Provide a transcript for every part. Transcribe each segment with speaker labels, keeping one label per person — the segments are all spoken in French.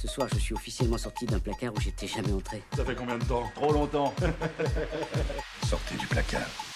Speaker 1: Ce soir, je suis officiellement sorti d'un placard où j'étais jamais entré.
Speaker 2: Ça fait combien de temps?
Speaker 3: Trop longtemps.
Speaker 2: Sortez du placard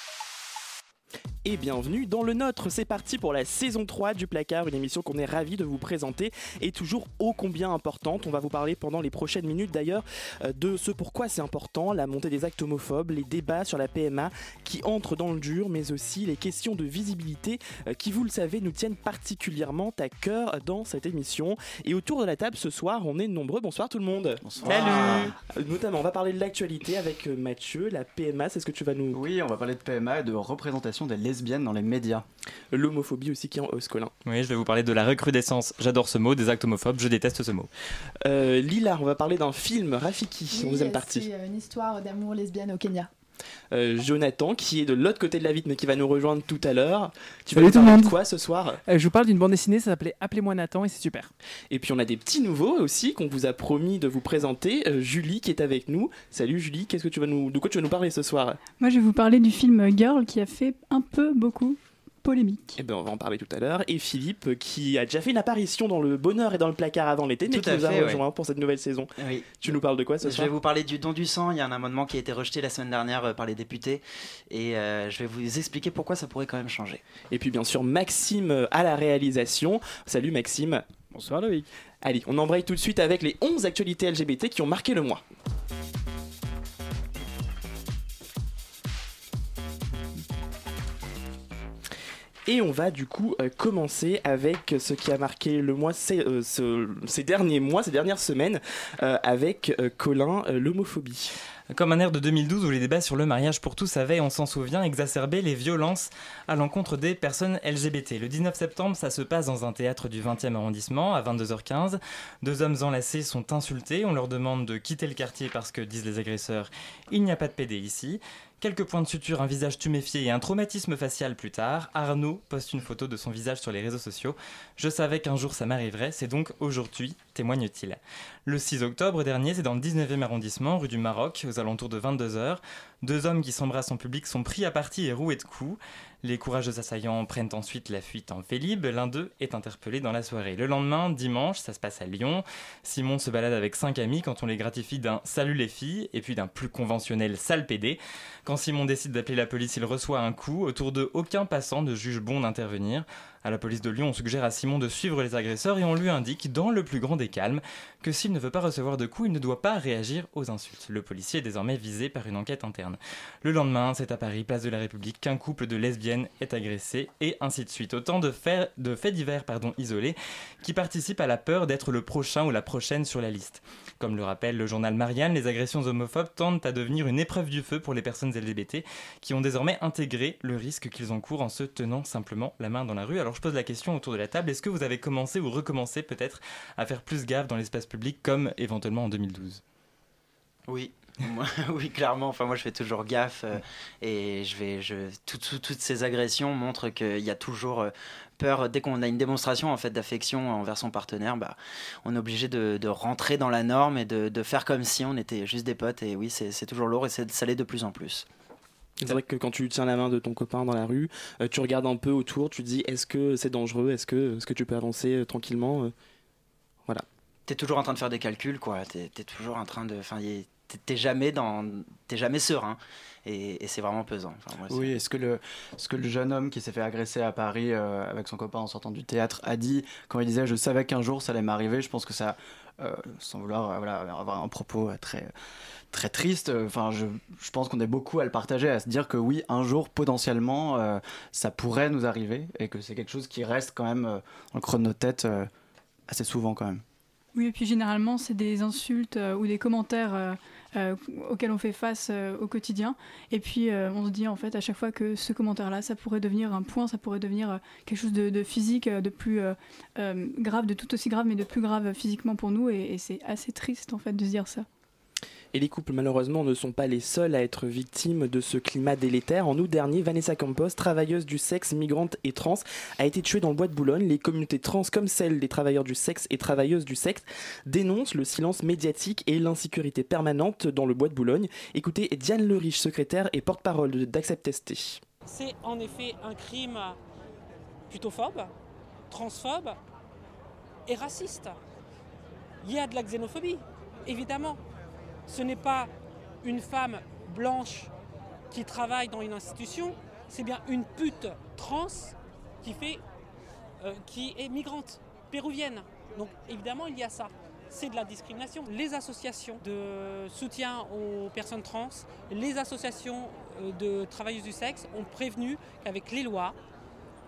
Speaker 4: et bienvenue dans le nôtre. C'est parti pour la saison 3 du placard, une émission qu'on est ravi de vous présenter et toujours ô combien importante. On va vous parler pendant les prochaines minutes d'ailleurs euh, de ce pourquoi c'est important, la montée des actes homophobes, les débats sur la PMA qui entrent dans le dur, mais aussi les questions de visibilité euh, qui, vous le savez, nous tiennent particulièrement à cœur dans cette émission. Et autour de la table ce soir, on est nombreux. Bonsoir tout le monde.
Speaker 3: Bonsoir.
Speaker 4: Salut. Euh, Notamment, on va parler de l'actualité avec Mathieu, la PMA. C'est ce que tu vas nous.
Speaker 3: Oui, on va parler de PMA et de représentation des lesbiennes dans les médias.
Speaker 4: L'homophobie aussi qui est en hausse, Colin.
Speaker 5: Oui, je vais vous parler de la recrudescence. J'adore ce mot, des actes homophobes, je déteste ce mot.
Speaker 4: Euh, Lila, on va parler d'un film, Rafiki,
Speaker 6: Oui,
Speaker 4: deuxième
Speaker 6: euh,
Speaker 4: partie.
Speaker 6: C'est euh, une histoire d'amour lesbienne au Kenya.
Speaker 4: Euh, Jonathan, qui est de l'autre côté de la vitre, mais qui va nous rejoindre tout à l'heure. Tu vas
Speaker 7: Salut
Speaker 4: nous
Speaker 7: tout le
Speaker 4: parler de
Speaker 7: monde.
Speaker 4: quoi ce soir?
Speaker 7: Euh, je vous parle d'une bande dessinée, ça s'appelait Appelez-moi Nathan et c'est super.
Speaker 4: Et puis on a des petits nouveaux aussi qu'on vous a promis de vous présenter. Euh, Julie qui est avec nous. Salut Julie, qu'est-ce que tu vas nous, de quoi tu vas nous parler ce soir?
Speaker 8: Moi, je vais vous parler du film Girl qui a fait un peu beaucoup polémique.
Speaker 4: Eh ben on va en parler tout à l'heure. Et Philippe qui a déjà fait une apparition dans le bonheur et dans le placard avant l'été, mais
Speaker 9: Tout
Speaker 4: qui
Speaker 9: à
Speaker 4: nous a
Speaker 9: fait,
Speaker 4: rejoint pour cette nouvelle saison.
Speaker 9: Oui.
Speaker 4: Tu nous parles de quoi ce
Speaker 9: Je
Speaker 4: soir?
Speaker 9: vais vous parler du don du sang. Il y a un amendement qui a été rejeté la semaine dernière euh, par les députés. Et euh, je vais vous expliquer pourquoi ça pourrait quand même changer.
Speaker 4: Et puis bien sûr Maxime euh, à la réalisation. Salut Maxime.
Speaker 7: Bonsoir Loïc.
Speaker 4: Allez, on embraye tout de suite avec les 11 actualités LGBT qui ont marqué le mois. Et on va du coup euh, commencer avec ce qui a marqué le mois ces, euh, ce- ces derniers mois, ces dernières semaines, euh, avec Colin, l'homophobie.
Speaker 5: Comme un air de 2012 où les débats sur le mariage pour tous avaient, on s'en souvient, exacerbé les violences à l'encontre des personnes LGBT. Le 19 septembre, ça se passe dans un théâtre du 20e arrondissement à 22h15. Deux hommes enlacés sont insultés, on leur demande de quitter le quartier parce que, disent les agresseurs, il n'y a pas de PD ici. Quelques points de suture, un visage tuméfié et un traumatisme facial plus tard, Arnaud poste une photo de son visage sur les réseaux sociaux. Je savais qu'un jour ça m'arriverait, c'est donc aujourd'hui, témoigne-t-il. Le 6 octobre dernier, c'est dans le 19e arrondissement, rue du Maroc, aux alentours de 22h. Deux hommes qui s'embrassent en public sont pris à partie et roués de coups. Les courageux assaillants prennent ensuite la fuite en Vélib. L'un d'eux est interpellé dans la soirée. Le lendemain, dimanche, ça se passe à Lyon. Simon se balade avec cinq amis quand on les gratifie d'un salut les filles et puis d'un plus conventionnel sale PD. Quand Simon décide d'appeler la police, il reçoit un coup. Autour de aucun passant ne juge bon d'intervenir. À la police de Lyon, on suggère à Simon de suivre les agresseurs et on lui indique, dans le plus grand des calmes, que s'il ne veut pas recevoir de coups, il ne doit pas réagir aux insultes. Le policier est désormais visé par une enquête interne. Le lendemain, c'est à Paris, place de la République, qu'un couple de lesbiennes est agressé, et ainsi de suite. Autant de faits, divers isolés qui participent à la peur d'être le prochain ou la prochaine sur la liste. Comme le rappelle le journal Marianne, les agressions homophobes tendent à devenir une épreuve du feu pour les personnes LGBT qui ont désormais intégré le risque qu'ils encourent en se tenant simplement la main dans la rue. Alors je pose la question autour de la table, est-ce que vous avez commencé ou recommencé peut-être à faire plus gaffe dans l'espace public comme éventuellement en 2012
Speaker 9: Oui. Oui, clairement. Enfin, moi, je fais toujours gaffe euh, et je vais, toutes ces agressions montrent qu'il y a toujours euh, peur. Dès qu'on a une démonstration en fait d'affection envers son partenaire, bah, on est obligé de, rentrer dans la norme et de, de faire comme si on était juste des potes. Et oui, c'est toujours lourd et ça l'est de plus en plus.
Speaker 4: C'est vrai que quand tu tiens la main de ton copain dans la rue, euh, tu regardes un peu autour, tu te dis est-ce que c'est dangereux, est-ce que, est-ce que tu peux avancer euh, tranquillement euh
Speaker 9: T'es toujours en train de faire des calculs, quoi. T'es es toujours en train de. Enfin, y est- t'es- jamais dans. T'es jamais serein. Et, et c'est vraiment pesant. Enfin, moi, c'est-
Speaker 3: Oui, est-ce que, le, ce que le jeune homme qui s'est fait agresser à Paris euh, avec son copain en sortant du théâtre a dit quand il disait je savais qu'un jour ça allait m'arriver Je pense que ça, sans vouloir euh, avoir un propos euh, très, très triste, euh, enfin, je, je pense qu'on est beaucoup à le partager, à se dire que oui, un jour potentiellement euh, ça pourrait nous arriver et que c'est quelque chose qui reste quand même euh, dans le creux de notre tête euh, assez souvent quand même.
Speaker 8: Oui, et puis généralement, c'est des insultes euh, ou des commentaires euh, euh, auxquels on fait face au quotidien. Et puis, on se dit en fait à chaque fois que ce commentaire-là, ça pourrait devenir un point, ça pourrait devenir quelque chose de, physique, de plus grave, de tout aussi grave, mais de plus grave physiquement pour nous. Et, et c'est assez triste en fait de se dire ça.
Speaker 4: Et les couples, malheureusement, ne sont pas les seuls à être victimes de ce climat délétère. En août dernier, Vanessa Campos, travailleuse du sexe, migrante et trans, a été tuée dans le bois de Boulogne. Les communautés trans, comme celles des travailleurs du sexe et travailleuses du sexe, dénoncent le silence médiatique et l'insécurité permanente dans le bois de Boulogne. Écoutez Diane Leriche, secrétaire et porte-parole d'Accept ST.
Speaker 10: C'est en effet un crime plutôt phobe, transphobe et raciste. il y a de la xénophobie, évidemment. Ce n'est pas une femme blanche qui travaille dans une institution, c'est bien une pute trans qui, fait, euh, qui est migrante, péruvienne. Donc évidemment, il y a ça. C'est de la discrimination. Les associations de soutien aux personnes trans, les associations euh, de travailleuses du sexe ont prévenu qu'avec les lois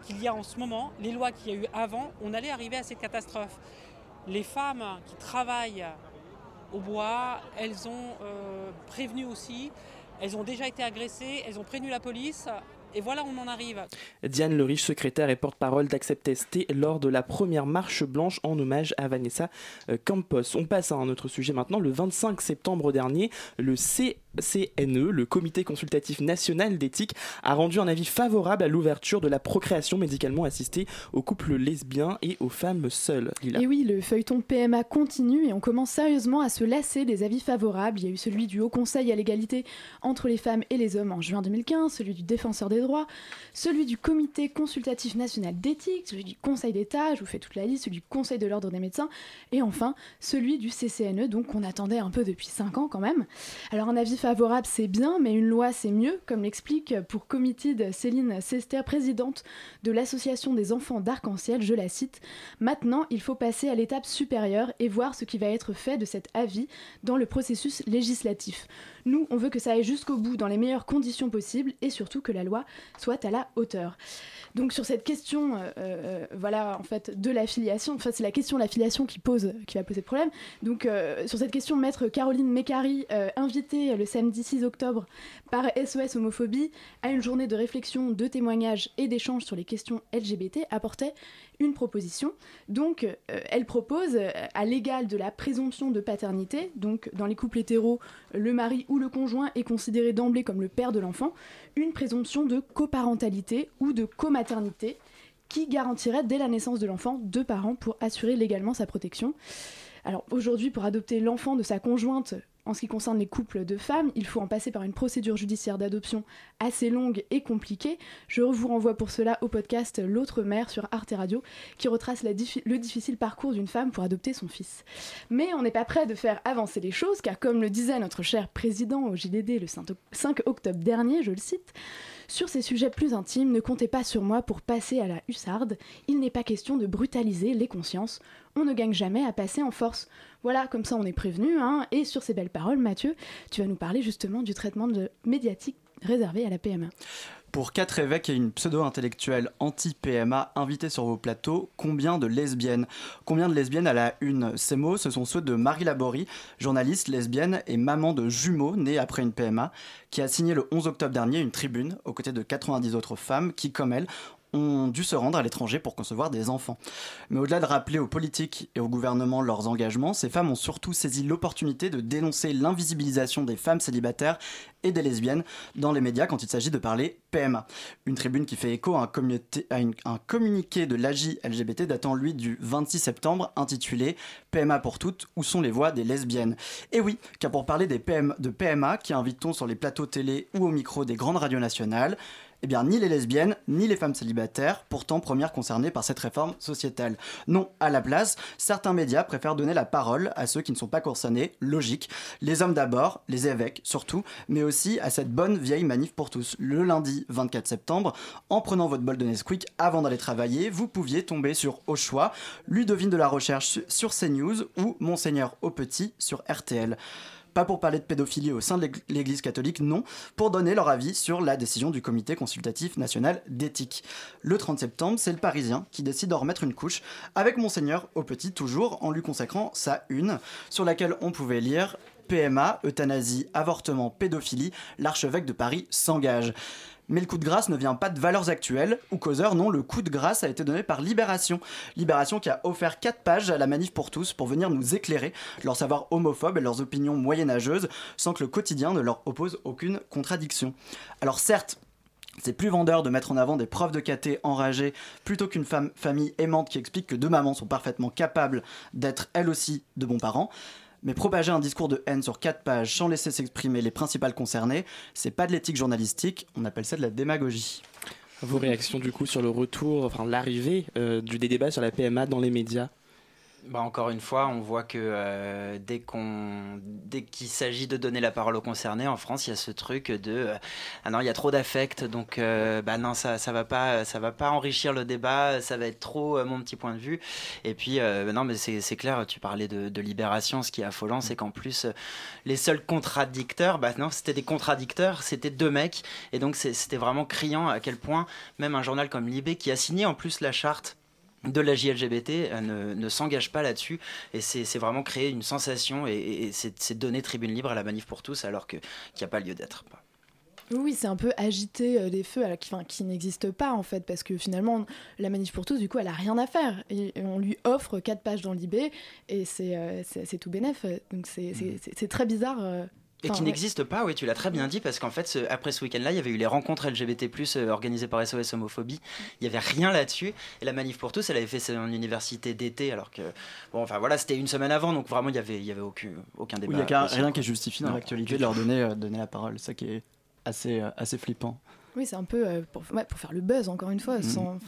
Speaker 10: qu'il y a en ce moment, les lois qu'il y a eu avant, on allait arriver à cette catastrophe. Les femmes qui travaillent au bois, elles ont euh, prévenu aussi, elles ont déjà été agressées, elles ont prévenu la police, et voilà, on en arrive.
Speaker 4: Diane Leriche, secrétaire et porte-parole d'Accept ST lors de la première marche blanche en hommage à Vanessa euh, Campos. On passe à un autre sujet maintenant. Le 25 septembre dernier, le C CNE, le Comité consultatif national d'éthique, a rendu un avis favorable à l'ouverture de la procréation médicalement assistée aux couples lesbiens et aux femmes seules.
Speaker 6: Et oui, le feuilleton PMA continue et on commence sérieusement à se lasser des avis favorables. Il y a eu celui du Haut Conseil à l'égalité entre les femmes et les hommes en juin 2015, celui du Défenseur des droits, celui du Comité consultatif national d'éthique, celui du Conseil d'État, je vous fais toute la liste, celui du Conseil de l'ordre des médecins, et enfin celui du CCNE, donc qu'on attendait un peu depuis 5 ans quand même. Alors un avis favorable, c'est bien, mais une loi, c'est mieux, comme l'explique pour Committed Céline Sester, présidente de l'Association des enfants d'Arc-en-Ciel, je la cite. Maintenant, il faut passer à l'étape supérieure et voir ce qui va être fait de cet avis dans le processus législatif. Nous, on veut que ça aille jusqu'au bout dans les meilleures conditions possibles et surtout que la loi soit à la hauteur. Donc sur cette question, euh, euh, voilà, en fait, de l'affiliation, enfin c'est la question de l'affiliation qui pose, qui va poser problème. Donc euh, sur cette question, maître Caroline Mécari, invitée le samedi 6 octobre par SOS Homophobie à une journée de réflexion, de témoignages et d'échanges sur les questions LGBT, apportait une proposition. Donc, euh, elle propose, euh, à l'égal de la présomption de paternité, donc dans les couples hétéros, le mari ou le conjoint est considéré d'emblée comme le père de l'enfant, une présomption de coparentalité ou de comaternité qui garantirait dès la naissance de l'enfant deux parents pour assurer légalement sa protection. Alors aujourd'hui, pour adopter l'enfant de sa conjointe en ce qui concerne les couples de femmes, il faut en passer par une procédure judiciaire d'adoption assez longue et compliquée. Je vous renvoie pour cela au podcast L'autre mère sur Arte Radio qui retrace le difficile parcours d'une femme pour adopter son fils. Mais on n'est pas prêt de faire avancer les choses car comme le disait notre cher président au JDD le 5 octobre dernier, je le cite, sur ces sujets plus intimes, ne comptez pas sur moi pour passer à la hussarde. Il n'est pas question de brutaliser les consciences. On ne gagne jamais à passer en force. Voilà, comme ça on est prévenu. Hein. Et sur ces belles paroles, Mathieu, tu vas nous parler justement du traitement médiatique réservé à la PMA.
Speaker 3: Pour quatre évêques et une pseudo-intellectuelle anti-PMA invités sur vos plateaux, combien de lesbiennes? Combien de lesbiennes à la une? Ces mots, ce sont ceux de Marie Laborie, journaliste lesbienne et maman de jumeaux nés après une PMA, qui a signé le 11 octobre dernier une tribune aux côtés de 90 autres femmes qui, comme elle, ont dû se rendre à l'étranger pour concevoir des enfants. Mais au-delà de rappeler aux politiques et au gouvernement leurs engagements, ces femmes ont surtout saisi l'opportunité de dénoncer l'invisibilisation des femmes célibataires et des lesbiennes dans les médias quand il s'agit de parler PMA. Une tribune qui fait écho à un, un communiqué de l'AJ LGBT datant lui du 26 septembre intitulé PMA pour toutes, où sont les voix des lesbiennes? Et oui, car pour parler des de PMA qui invitons sur les plateaux télé ou au micro des grandes radios nationales, eh bien, ni les lesbiennes, ni les femmes célibataires, pourtant premières concernées par cette réforme sociétale. Non, à la place, certains médias préfèrent donner la parole à ceux qui ne sont pas concernés, logique. Les hommes d'abord, les évêques surtout, mais aussi à cette bonne vieille manif pour tous. Le lundi 24 septembre, en prenant votre bol de Nesquik avant d'aller travailler, vous pouviez tomber sur Au choix, Ludovine de la Recherche sur CNews ou Monseigneur au Petit sur RTL pas pour parler de pédophilie au sein de l'Église catholique, non, pour donner leur avis sur la décision du Comité consultatif national d'éthique. Le 30 septembre, c'est le Parisien qui décide de remettre une couche avec Monseigneur au petit toujours en lui consacrant sa une, sur laquelle on pouvait lire PMA, euthanasie, avortement, pédophilie, l'archevêque de Paris s'engage. Mais le coup de grâce ne vient pas de valeurs actuelles ou causeurs, non, le coup de grâce a été donné par Libération. Libération qui a offert 4 pages à la manif pour tous pour venir nous éclairer leur savoir homophobe et leurs opinions moyenâgeuses sans que le quotidien ne leur oppose aucune contradiction. Alors certes, c'est plus vendeur de mettre en avant des profs de caté enragés plutôt qu'une famille aimante qui explique que deux mamans sont parfaitement capables d'être elles aussi de bons parents. Mais propager un discours de haine sur quatre pages sans laisser s'exprimer les principales concernées, c'est pas de l'éthique journalistique, on appelle ça de la démagogie.
Speaker 4: Vos réactions du coup sur le retour, enfin l'arrivée euh, du des débats sur la PMA dans les médias?
Speaker 9: Bah encore une fois, on voit que euh, dès qu'on, dès qu'il s'agit de donner la parole aux concernés en France, il y a ce truc de euh, ah non, il y a trop d'affect, donc euh, bah non, ça, ça va pas, ça va pas enrichir le débat, ça va être trop mon petit point de vue. Et puis non, mais c'est clair, tu parlais de, de, libération, ce qui est affolant, c'est qu'en plus les seuls contradicteurs, bah non, c'était des contradicteurs, c'était deux mecs, et donc c'était vraiment criant à quel point même un journal comme Libé qui a signé en plus la charte de la JLGBT euh, ne, s'engage pas là-dessus et c'est vraiment créer une sensation et, c'est donner tribune libre à la manif pour tous alors qu'il n'y a pas lieu d'être.
Speaker 6: Oui, c'est un peu agiter euh, des feux qui, qui n'existent pas en fait, parce que finalement, la manif pour tous, du coup, elle a rien à faire. Et on lui offre quatre pages dans l'IB et c'est euh, tout bénef. Donc c'est mmh. très bizarre.
Speaker 9: Et qui n'existe pas, oui, tu l'as très bien dit, parce qu'en fait, après ce week-end-là, il y avait eu les rencontres LGBT, euh, organisées par SOS Homophobie. Il n'y avait rien là-dessus. Et la Manif pour tous, elle avait fait son université d'été, alors que, bon, enfin voilà, c'était une semaine avant, donc vraiment, il n'y avait, il y avait aucun, aucun débat.
Speaker 3: Il n'y a rien qui justifie dans l'actualité de leur donner, euh, donner la parole. Ça qui est assez, euh, assez flippant.
Speaker 6: Oui, c'est un peu pour, pour, faire le buzz, encore une fois. Mm. Sans,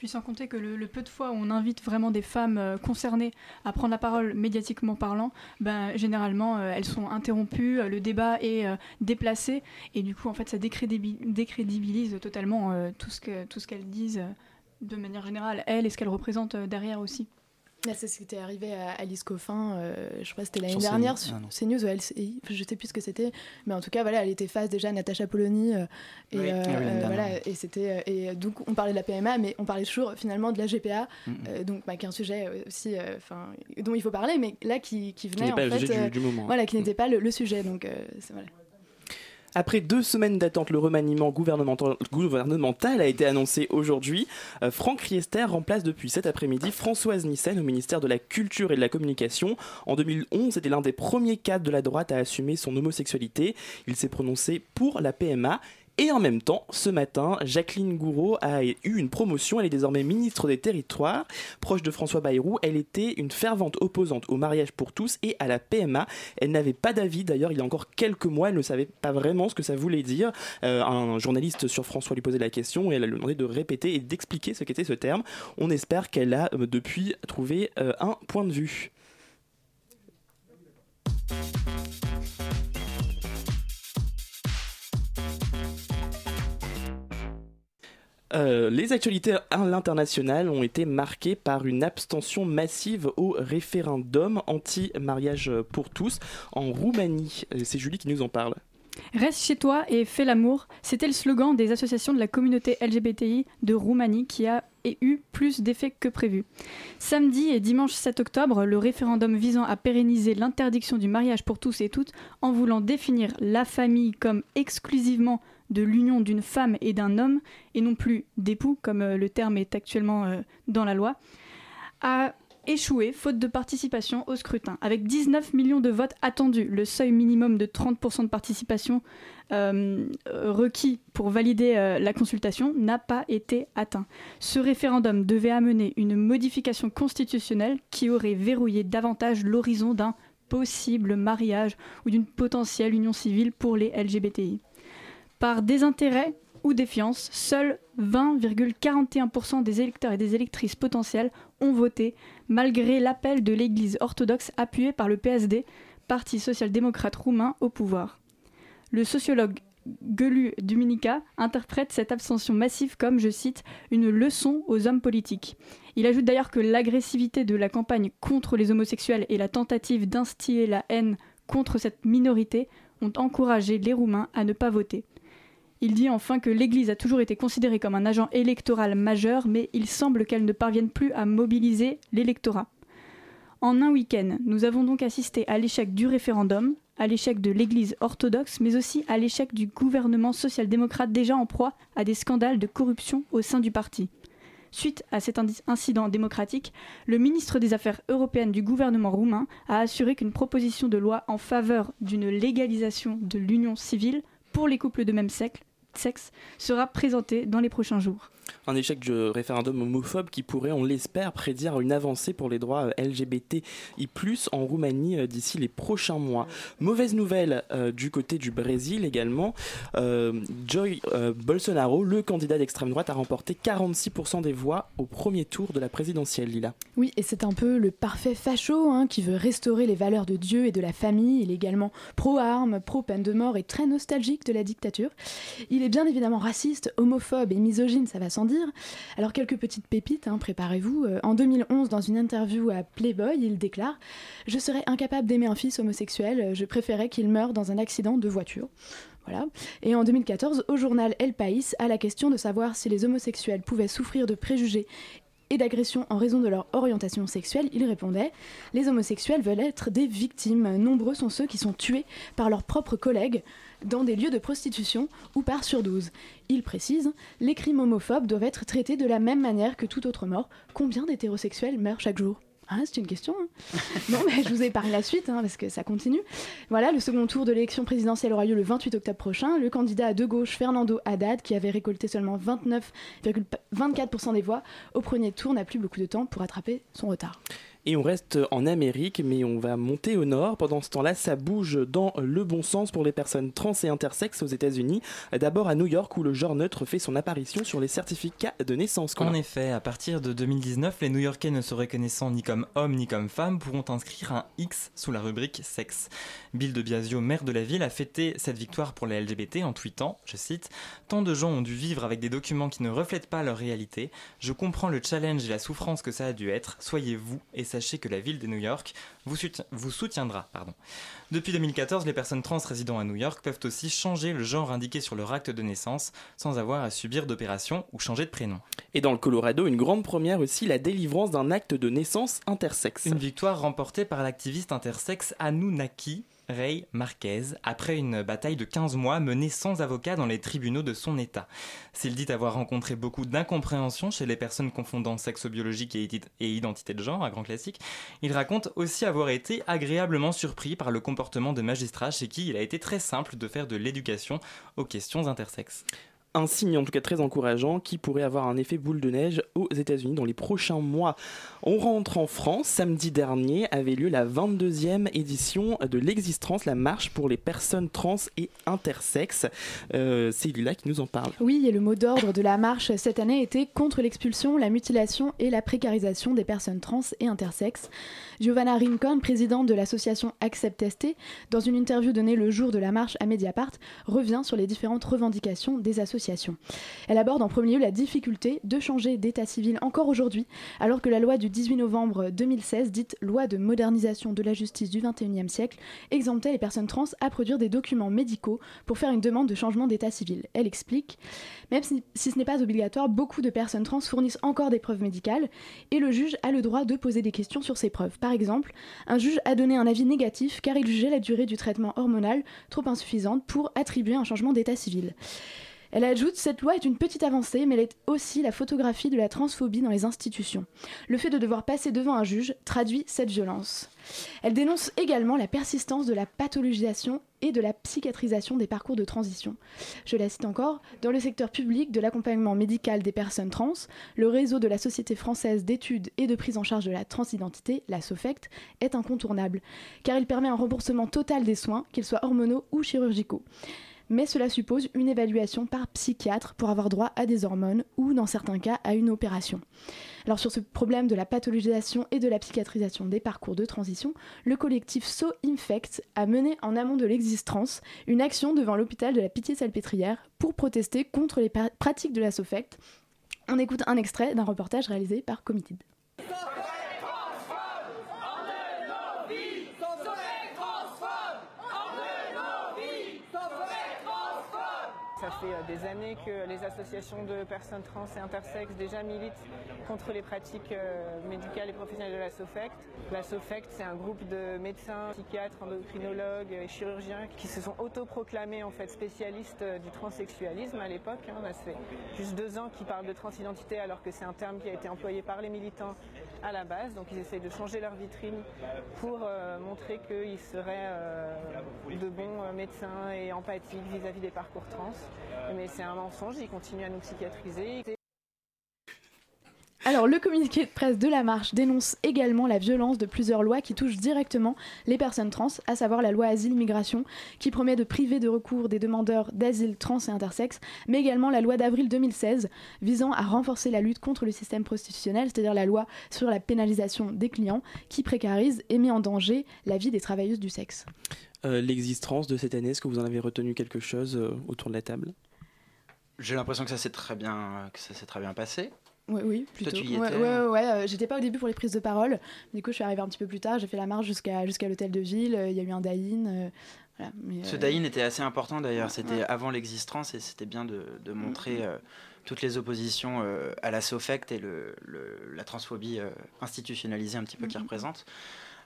Speaker 8: puis sans compter que le, peu de fois où on invite vraiment des femmes euh, concernées à prendre la parole médiatiquement parlant, ben, généralement euh, elles sont interrompues, euh, le débat est déplacé et du coup en fait ça décrédibilise, totalement tout ce que tout ce qu'elles disent de manière générale, elles et ce qu'elles représentent derrière aussi.
Speaker 6: C'est ce qui était arrivé à Alice Coffin, euh, je crois que c'était l'année dernière sur ah, CNews ou LCI, je sais plus ce que c'était, mais en tout cas voilà, elle était face déjà à Natacha Polony euh, et euh, ah voilà et c'était et donc on parlait de la PMA, mais on parlait toujours finalement de la GPA, mm, mm. donc bah, qui est un sujet aussi enfin dont il faut parler, mais là qui, qui venait en fait,
Speaker 4: du, moment.
Speaker 6: voilà qui n'était pas le, le, sujet, donc voilà.
Speaker 4: Après deux semaines d'attente, le remaniement gouvernemental, a été annoncé aujourd'hui. Euh, Franck Riester remplace depuis cet après-midi Françoise Nissen au ministère de la Culture et de la Communication. En 2011, c'était l'un des premiers cadres de la droite à assumer son homosexualité. Il s'est prononcé pour la PMA et en même temps, ce matin, Jacqueline Gouraud a eu une promotion. Elle est désormais ministre des Territoires. Proche de François Bayrou, elle était une fervente opposante au mariage pour tous et à la PMA. Elle n'avait pas d'avis. D'ailleurs, il y a encore quelques mois, elle ne savait pas vraiment ce que ça voulait dire. Euh, un journaliste sur François lui posait la question et elle a demandé de répéter et d'expliquer ce qu'était ce terme. On espère qu'elle a euh, depuis trouvé euh, un point de vue. Euh, les actualités à l'international ont été marquées par une abstention massive au référendum anti-mariage pour tous en Roumanie. C'est Julie qui nous en parle.
Speaker 8: Reste chez toi et fais l'amour, c'était le slogan des associations de la communauté LGBTI de Roumanie qui a eu plus d'effets que prévu. Samedi et dimanche 7 octobre, le référendum visant à pérenniser l'interdiction du mariage pour tous et toutes en voulant définir la famille comme exclusivement de l'union d'une femme et d'un homme, et non plus d'époux, comme euh, le terme est actuellement euh, dans la loi, a échoué faute de participation au scrutin. Avec 19 millions de votes attendus, le seuil minimum de 30% de participation euh, requis pour valider la consultation n'a pas été atteint. Ce référendum devait amener une modification constitutionnelle qui aurait verrouillé davantage l'horizon d'un possible mariage ou d'une potentielle union civile pour les LGBTI. Par désintérêt ou défiance, seuls 20,41% des électeurs et des électrices potentielles ont voté, malgré l'appel de l'Église orthodoxe appuyé par le PSD, Parti social-démocrate roumain au pouvoir. Le sociologue Gelu Duminica interprète cette abstention massive comme, je cite, une leçon aux hommes politiques. Il ajoute d'ailleurs que l'agressivité de la campagne contre les homosexuels et la tentative d'instiller la haine contre cette minorité ont encouragé les Roumains à ne pas voter. Il dit enfin que l'Église a toujours été considérée comme un agent électoral majeur, mais il semble qu'elle ne parvienne plus à mobiliser l'électorat. En un week-end, nous avons donc assisté à l'échec du référendum, à l'échec de l'Église orthodoxe, mais aussi à l'échec du gouvernement social-démocrate déjà en proie à des scandales de corruption au sein du parti. Suite à cet incident démocratique, le ministre des Affaires européennes du gouvernement roumain a assuré qu'une proposition de loi en faveur d'une légalisation de l'union civile pour les couples de même sexe sexe sera présenté dans les prochains jours.
Speaker 4: Un échec du référendum homophobe qui pourrait, on l'espère, prédire une avancée pour les droits euh, LGBTI+, en Roumanie euh, d'ici les prochains mois. Mauvaise nouvelle euh, du côté du Brésil également. Joy Bolsonaro, le candidat d'extrême droite, a remporté 46% des voix au premier tour de la présidentielle, Lila.
Speaker 6: Oui, et c'est un peu le parfait facho hein, qui veut restaurer les valeurs de Dieu et de la famille. Il est également pro-armes, pro-peine de mort et très nostalgique de la dictature. Il est bien évidemment raciste, homophobe et misogyne, ça va sans dire. Alors quelques petites pépites, hein, préparez-vous. Euh, en 2011, dans une interview à Playboy, il déclare ⁇ Je serais incapable d'aimer un fils homosexuel, je préférais qu'il meure dans un accident de voiture ⁇ voilà. Et en 2014, au journal El País, à la question de savoir si les homosexuels pouvaient souffrir de préjugés et d'agressions en raison de leur orientation sexuelle, il répondait Les homosexuels veulent être des victimes. Nombreux sont ceux qui sont tués par leurs propres collègues dans des lieux de prostitution ou par surdose. Il précise Les crimes homophobes doivent être traités de la même manière que toute autre mort. Combien d'hétérosexuels meurent chaque jour? Ah, c'est une question. Hein. non, mais je vous ai parlé la suite, hein, parce que ça continue. Voilà, le second tour de l'élection présidentielle aura lieu le 28 octobre prochain. Le candidat de gauche, Fernando Haddad, qui avait récolté seulement 29,24% des voix au premier tour, n'a plus beaucoup de temps pour rattraper son retard.
Speaker 4: Et on reste en Amérique, mais on va monter au nord. Pendant ce temps-là, ça bouge dans le bon sens pour les personnes trans et intersexes aux États-Unis. D'abord à New York, où le genre neutre fait son apparition sur les certificats de naissance.
Speaker 5: En effet, à partir de 2019, les New-Yorkais ne se reconnaissant ni comme hommes ni comme femmes pourront inscrire un X sous la rubrique sexe. Bill de Biasio, maire de la ville, a fêté cette victoire pour les LGBT en tweetant, je cite, Tant de gens ont dû vivre avec des documents qui ne reflètent pas leur réalité. Je comprends le challenge et la souffrance que ça a dû être. Soyez vous et sachez que la ville de New York vous, vous soutiendra. Pardon. Depuis 2014, les personnes trans résidant à New York peuvent aussi changer le genre indiqué sur leur acte de naissance sans avoir à subir d'opération ou changer de prénom.
Speaker 4: Et dans le Colorado, une grande première aussi, la délivrance d'un acte de naissance intersexe.
Speaker 5: Une victoire remportée par l'activiste intersexe Anunnaki, Ray Marquez après une bataille de 15 mois menée sans avocat dans les tribunaux de son État. S'il dit avoir rencontré beaucoup d'incompréhension chez les personnes confondant sexe biologique et, identité de genre, un grand classique, il raconte aussi avoir été agréablement surpris par le comportement de magistrats chez qui il a été très simple de faire de l'éducation aux questions intersexes
Speaker 4: un signe en tout cas très encourageant qui pourrait avoir un effet boule de neige aux États-Unis dans les prochains mois. On rentre en France. Samedi dernier avait lieu la 22e édition de l'Existence, la marche pour les personnes trans et intersexes. Euh, c'est Lila qui nous en parle.
Speaker 6: Oui, et le mot d'ordre de la marche cette année était contre l'expulsion, la mutilation et la précarisation des personnes trans et intersexes. Giovanna Rincon, présidente de l'association Accept ST, dans une interview donnée le jour de la marche à Mediapart, revient sur les différentes revendications des associations. Elle aborde en premier lieu la difficulté de changer d'état civil encore aujourd'hui, alors que la loi du 18 novembre 2016, dite loi de modernisation de la justice du XXIe siècle, exemptait les personnes trans à produire des documents médicaux pour faire une demande de changement d'état civil. Elle explique Même si, si ce n'est pas obligatoire, beaucoup de personnes trans fournissent encore des preuves médicales et le juge a le droit de poser des questions sur ces preuves. Par exemple, un juge a donné un avis négatif car il jugeait la durée du traitement hormonal trop insuffisante pour attribuer un changement d'état civil. Elle ajoute Cette loi est une petite avancée, mais elle est aussi la photographie de la transphobie dans les institutions. Le fait de devoir passer devant un juge traduit cette violence. Elle dénonce également la persistance de la pathologisation et de la psychiatrisation des parcours de transition. Je la cite encore, dans le secteur public de l'accompagnement médical des personnes trans, le réseau de la Société française d'études et de prise en charge de la transidentité, la SOFECT, est incontournable, car il permet un remboursement total des soins, qu'ils soient hormonaux ou chirurgicaux mais cela suppose une évaluation par psychiatre pour avoir droit à des hormones ou, dans certains cas, à une opération. Alors sur ce problème de la pathologisation et de la psychiatrisation des parcours de transition, le collectif So Infect a mené en amont de l'existence une action devant l'hôpital de la Pitié-Salpêtrière pour protester contre les pratiques de la SOFECT. On écoute un extrait d'un reportage réalisé par Committed.
Speaker 11: Ça fait euh, des années que les associations de personnes trans et intersexes déjà militent contre les pratiques euh, médicales et professionnelles de la SOFECT. La SOFECT, c'est un groupe de médecins, psychiatres, endocrinologues et chirurgiens qui se sont autoproclamés en fait spécialistes euh, du transsexualisme à l'époque. Hein. Ça fait juste deux ans qu'ils parlent de transidentité alors que c'est un terme qui a été employé par les militants à la base. Donc ils essayent de changer leur vitrine pour montrer qu'ils seraient de bons médecins et empathiques vis-à-vis des parcours trans. Mais c'est un mensonge, ils continuent à nous psychiatriser.
Speaker 6: Alors, le communiqué de presse de la marche dénonce également la violence de plusieurs lois qui touchent directement les personnes trans, à savoir la loi Asile-Immigration, qui promet de priver de recours des demandeurs d'asile trans et intersexes, mais également la loi d'avril 2016 visant à renforcer la lutte contre le système prostitutionnel, c'est-à-dire la loi sur la pénalisation des clients, qui précarise et met en danger la vie des travailleuses du sexe.
Speaker 4: Euh, L'existence de cette année, est-ce que vous en avez retenu quelque chose euh, autour de la table?
Speaker 9: J'ai l'impression que ça s'est très bien, que ça s'est très bien passé.
Speaker 6: Oui, oui, plutôt.
Speaker 9: Toi, tu y
Speaker 6: ouais,
Speaker 9: étais
Speaker 6: ouais, ouais, ouais, euh, J'étais pas au début pour les prises de parole. Du coup, je suis arrivée un petit peu plus tard. J'ai fait la marche jusqu'à jusqu'à l'hôtel de ville. euh, Il y a eu un die-in. euh, voilà,
Speaker 9: Ce
Speaker 6: euh,
Speaker 9: die-in était assez important d'ailleurs, c'était
Speaker 6: Ouais.
Speaker 9: avant l'existence et c'était bien de, de montrer
Speaker 6: Mhm.
Speaker 9: euh, toutes les oppositions euh, à la SOFECT et le, le- la transphobie euh, institutionnalisée un petit peu qu'il
Speaker 6: Mhm.
Speaker 9: représente.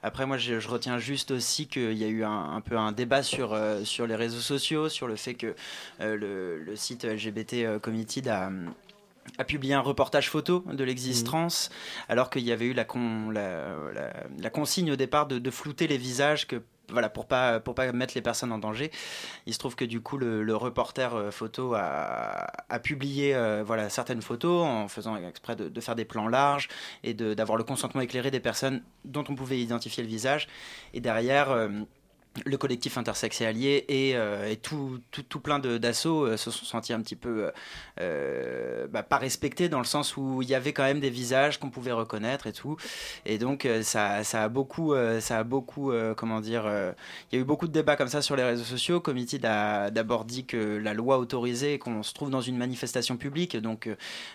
Speaker 9: Après, moi, je, je retiens juste aussi qu'il y a eu un, un peu un débat sur, euh, sur les réseaux sociaux, sur le fait que euh, le, le site LGBT euh, Committed a, a publié un reportage photo de l'existence, alors qu'il y avait eu la, con- la, la- la consigne au départ de, de flouter les visages que voilà, pour pas pour pas mettre les personnes en danger. Il se trouve que du coup le, reporter euh, photo a, publié euh, voilà certaines photos en faisant exprès de, faire des plans larges et d'avoir le consentement éclairé des personnes dont on pouvait identifier le visage. Et derrière. euh, le collectif intersexe et allié et, euh, et tout, tout, tout plein d'assauts euh, se sont sentis un petit peu euh, euh, bah, pas respectés dans le sens où il y avait quand même des visages qu'on pouvait reconnaître et tout. Et donc ça, ça a beaucoup, ça a beaucoup comment dire, il y a eu beaucoup de débats comme ça sur les réseaux sociaux. Committee a d'abord dit que la loi autorisait qu'on se trouve dans une manifestation publique, donc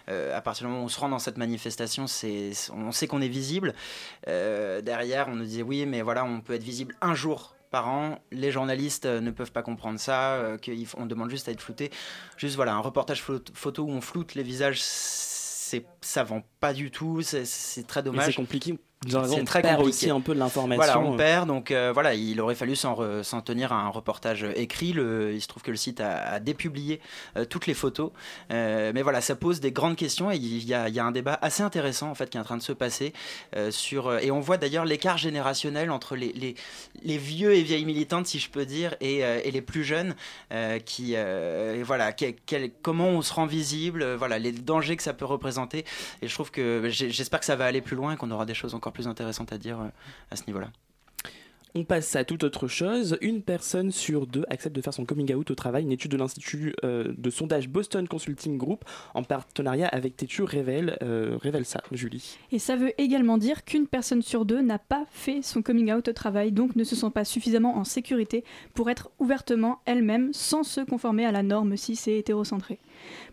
Speaker 9: à partir du moment où on se rend dans cette manifestation, on sait qu'on est visible. Derrière, on nous disait oui, mais voilà, on peut être visible un jour par an. Les journalistes euh, ne peuvent pas comprendre ça, euh, qu'on demande juste à être flouté. Juste voilà, un reportage pho- photo où on floute les visages, ça vend pas du tout, c'est, très dommage.
Speaker 4: C'est compliqué.
Speaker 9: C'est
Speaker 4: on
Speaker 9: très
Speaker 4: perd
Speaker 9: compliqué.
Speaker 4: aussi un peu de l'information.
Speaker 9: Voilà, on
Speaker 4: euh.
Speaker 9: perd, donc euh, voilà, il aurait fallu s'en, tenir à un reportage écrit. Le, il se trouve que le site a, a dépublié euh, toutes les photos. Euh, mais voilà, ça pose des grandes questions et il y a, il y a un débat assez intéressant en fait qui est en train de se passer sur. Et on voit d'ailleurs l'écart générationnel entre les, les, les vieux et vieilles militantes, si je peux dire, et, et les plus jeunes, qui voilà, quel- quel- comment on se rend visible, voilà, les dangers que ça peut représenter. Et je trouve que j'espère que ça va aller plus loin et qu'on aura des choses encore plus intéressantes à dire euh, à ce niveau-là.
Speaker 4: On passe à toute autre chose. Une personne sur deux accepte de faire son coming out au travail. Une étude de l'Institut euh, de sondage Boston Consulting Group en partenariat avec Tétu révèle, euh, révèle ça, Julie.
Speaker 8: Et ça veut également dire qu'une personne sur deux n'a pas fait son coming out au travail, donc ne se sent pas suffisamment en sécurité pour être ouvertement elle-même sans se conformer à la norme si c'est hétérocentré.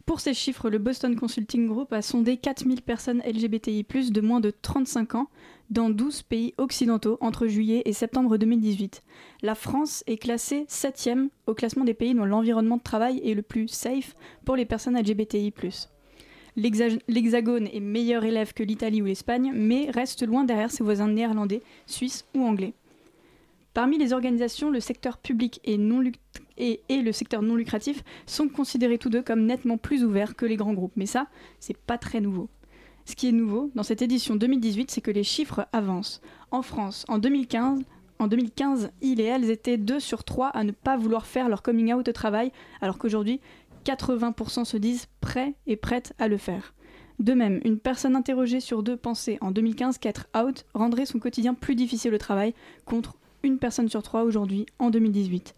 Speaker 8: Pour ces chiffres, le Boston Consulting Group a sondé 4000 personnes LGBTI+, de moins de 35 ans, dans 12 pays occidentaux entre juillet et septembre 2018. La France est classée 7e au classement des pays dont l'environnement de travail est le plus safe pour les personnes LGBTI+. L'Hexa- L'Hexagone est meilleur élève que l'Italie ou l'Espagne, mais reste loin derrière ses voisins néerlandais, suisses ou anglais. Parmi les organisations, le secteur public et, non et- le secteur non lucratif sont considérés tous deux comme nettement plus ouverts que les grands groupes. Mais ça, c'est pas très nouveau. Ce qui est nouveau dans cette édition 2018, c'est que les chiffres avancent. En France, en 2015, en 2015, ils et elles étaient 2 sur 3 à ne pas vouloir faire leur coming out au travail, alors qu'aujourd'hui, 80% se disent prêts et prêtes à le faire. De même, une personne interrogée sur deux pensait en 2015 qu'être out rendrait son quotidien plus difficile au travail, contre une personne sur trois aujourd'hui en 2018.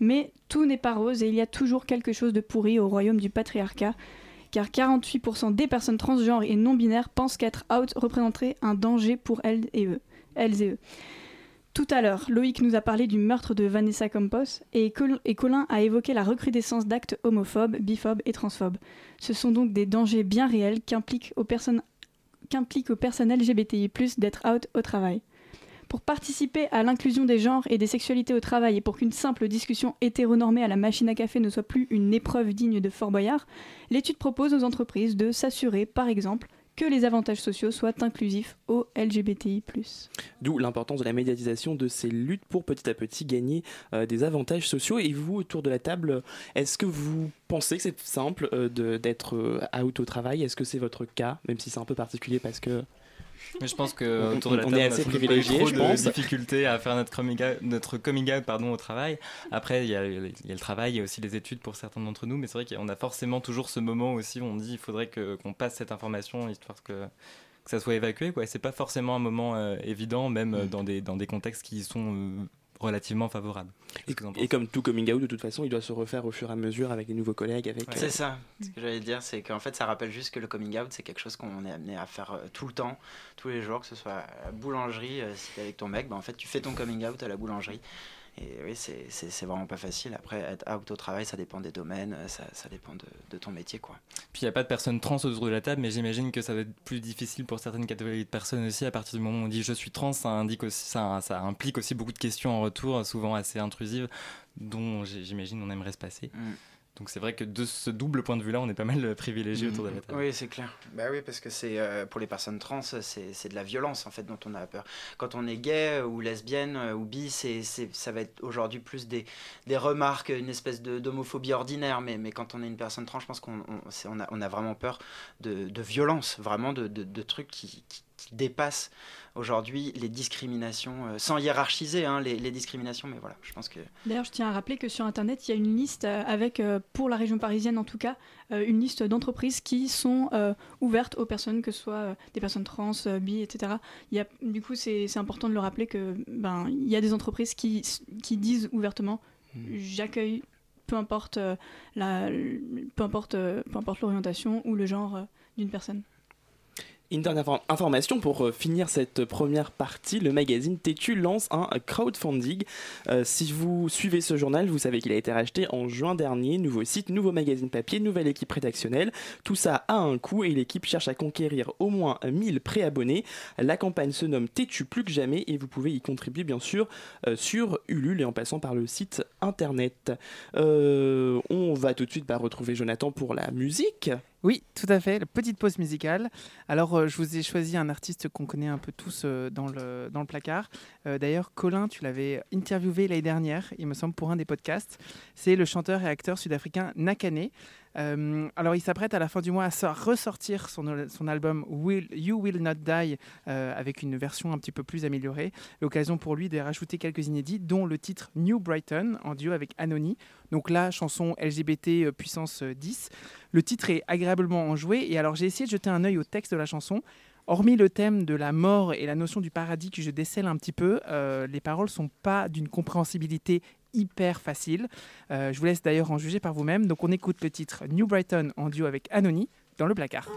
Speaker 8: Mais tout n'est pas rose et il y a toujours quelque chose de pourri au royaume du patriarcat, car 48% des personnes transgenres et non binaires pensent qu'être out représenterait un danger pour elles et eux. Tout à l'heure, Loïc nous a parlé du meurtre de Vanessa Campos et, Col- et Colin a évoqué la recrudescence d'actes homophobes, biphobes et transphobes. Ce sont donc des dangers bien réels qu'impliquent aux personnes, aux personnes LGBTI+, d'être out au travail. Pour participer à l'inclusion des genres et des sexualités au travail et pour qu'une simple discussion hétéronormée à la machine à café ne soit plus une épreuve digne de Fort Boyard, l'étude propose aux entreprises de s'assurer, par exemple, que les avantages sociaux soient inclusifs aux LGBTI+.
Speaker 4: D'où l'importance de la médiatisation de ces luttes pour petit à petit gagner euh, des avantages sociaux. Et vous, autour de la table, est-ce que vous pensez que c'est simple euh, d'être euh, out au travail? Est-ce que c'est votre cas, même si c'est un peu particulier parce que
Speaker 5: Mais je pense que autour de la
Speaker 4: On
Speaker 5: table,
Speaker 4: est
Speaker 5: a
Speaker 4: assez
Speaker 5: trop
Speaker 4: je
Speaker 5: de
Speaker 4: pense.
Speaker 5: difficultés à faire notre coming out, notre coming out pardon, au travail. Après, il y, a, il y a le travail, il y a aussi les études pour certains d'entre nous, mais c'est vrai qu'on a forcément toujours ce moment aussi où on dit il faudrait que- qu'on passe cette information histoire que, que ça soit évacué. Quoi. C'est pas forcément un moment euh, évident, même euh, dans, des, dans des contextes qui sont euh, relativement favorables.
Speaker 4: Et, et comme tout coming out, de toute façon, il doit se refaire au fur et à mesure avec les nouveaux collègues. Avec, euh,
Speaker 9: C'est ça. Ce que j'allais dire, c'est qu'en fait, ça rappelle juste que le coming out, c'est quelque chose qu'on est amené à faire euh, tout le temps, tous les jours, que ce soit à la boulangerie, euh, si t'es avec ton mec, bah, en fait, tu fais ton coming out à la boulangerie. Et oui, c'est- vraiment pas facile. Après, être out au travail, ça dépend des domaines, euh, ça, ça dépend de, de ton métier, quoi.
Speaker 5: Puis il n'y a pas de personnes trans autour de la table, mais j'imagine que ça va être plus difficile pour certaines catégories de personnes aussi. À partir du moment où on dit je suis trans, ça, indique aussi, ça, ça implique aussi beaucoup de questions en retour, souvent assez intrusives, dont j'imagine on aimerait se passer.
Speaker 9: Mm.
Speaker 5: Donc c'est vrai que de ce double point de vue-là, on est pas mal privilégié
Speaker 9: Mhm.
Speaker 5: autour de la table.
Speaker 9: Oui, c'est clair. Bah oui, parce que c'est euh, pour les personnes trans, c'est c'est de la violence en fait dont on a peur. Quand on est gay euh, ou lesbienne euh, ou bi, c'est c'est- ça va être aujourd'hui plus des, des remarques, une espèce de- d'homophobie ordinaire. Mais, mais quand on est une personne trans, je pense qu'on on, c'est- on a, on a vraiment peur de, de violence, vraiment de, de, de trucs qui, qui, qui dépassent aujourd'hui les discriminations, euh, sans hiérarchiser hein, les, les discriminations. Mais voilà, je pense que
Speaker 8: D'ailleurs, je tiens à rappeler que sur Internet, il y a une liste euh, avec, euh, pour la région parisienne en tout cas, une liste d'entreprises qui sont ouvertes aux personnes, que ce soit des personnes trans, bi, etc. Il y a, du coup, c'est important de le rappeler que ben il y a des entreprises qui, qui disent ouvertement j'accueille peu importe euh, la, peu importe, euh, peu importe l'orientation ou le genre euh, d'une personne.
Speaker 4: Une dernière infor- information pour euh, finir cette première partie, le magazine Tétu lance un crowdfunding. Euh, si vous suivez ce journal, vous savez qu'il a été racheté en juin dernier. Nouveau site, nouveau magazine papier, nouvelle équipe rédactionnelle. Tout ça a un coût et l'équipe cherche à conquérir au moins 1000 préabonnés. La campagne se nomme Tétu plus que jamais et vous pouvez y contribuer bien sûr euh, sur Ulule et en passant par le site internet. Euh, on va tout de suite bah, retrouver Jonathan pour la musique.
Speaker 7: Oui, tout à fait, la petite pause musicale. Alors, euh, je vous ai choisi un artiste qu'on connaît un peu tous euh, dans, le, dans le placard. Euh, D'ailleurs, Colin, tu l'avais interviewé l'année dernière, il me semble, pour un des podcasts. C'est le chanteur et acteur sud-africain Nakane. Euh, alors, il s'apprête à la fin du mois à so- ressortir son, album Will, You Will Not Die euh, avec une version un petit peu plus améliorée. L'occasion pour lui de rajouter quelques inédits, dont le titre New Brighton en duo avec Anony. Donc là, chanson LGBT euh, puissance euh, 10. Le titre est agréablement enjoué et alors j'ai essayé de jeter un œil au texte de la chanson. Hormis le thème de la mort et la notion du paradis que je décèle un petit peu, euh, les paroles sont pas d'une compréhensibilité hyper facile. Euh, je vous laisse d'ailleurs en juger par vous-même. Donc on écoute le titre New Brighton en duo avec Anony dans le placard.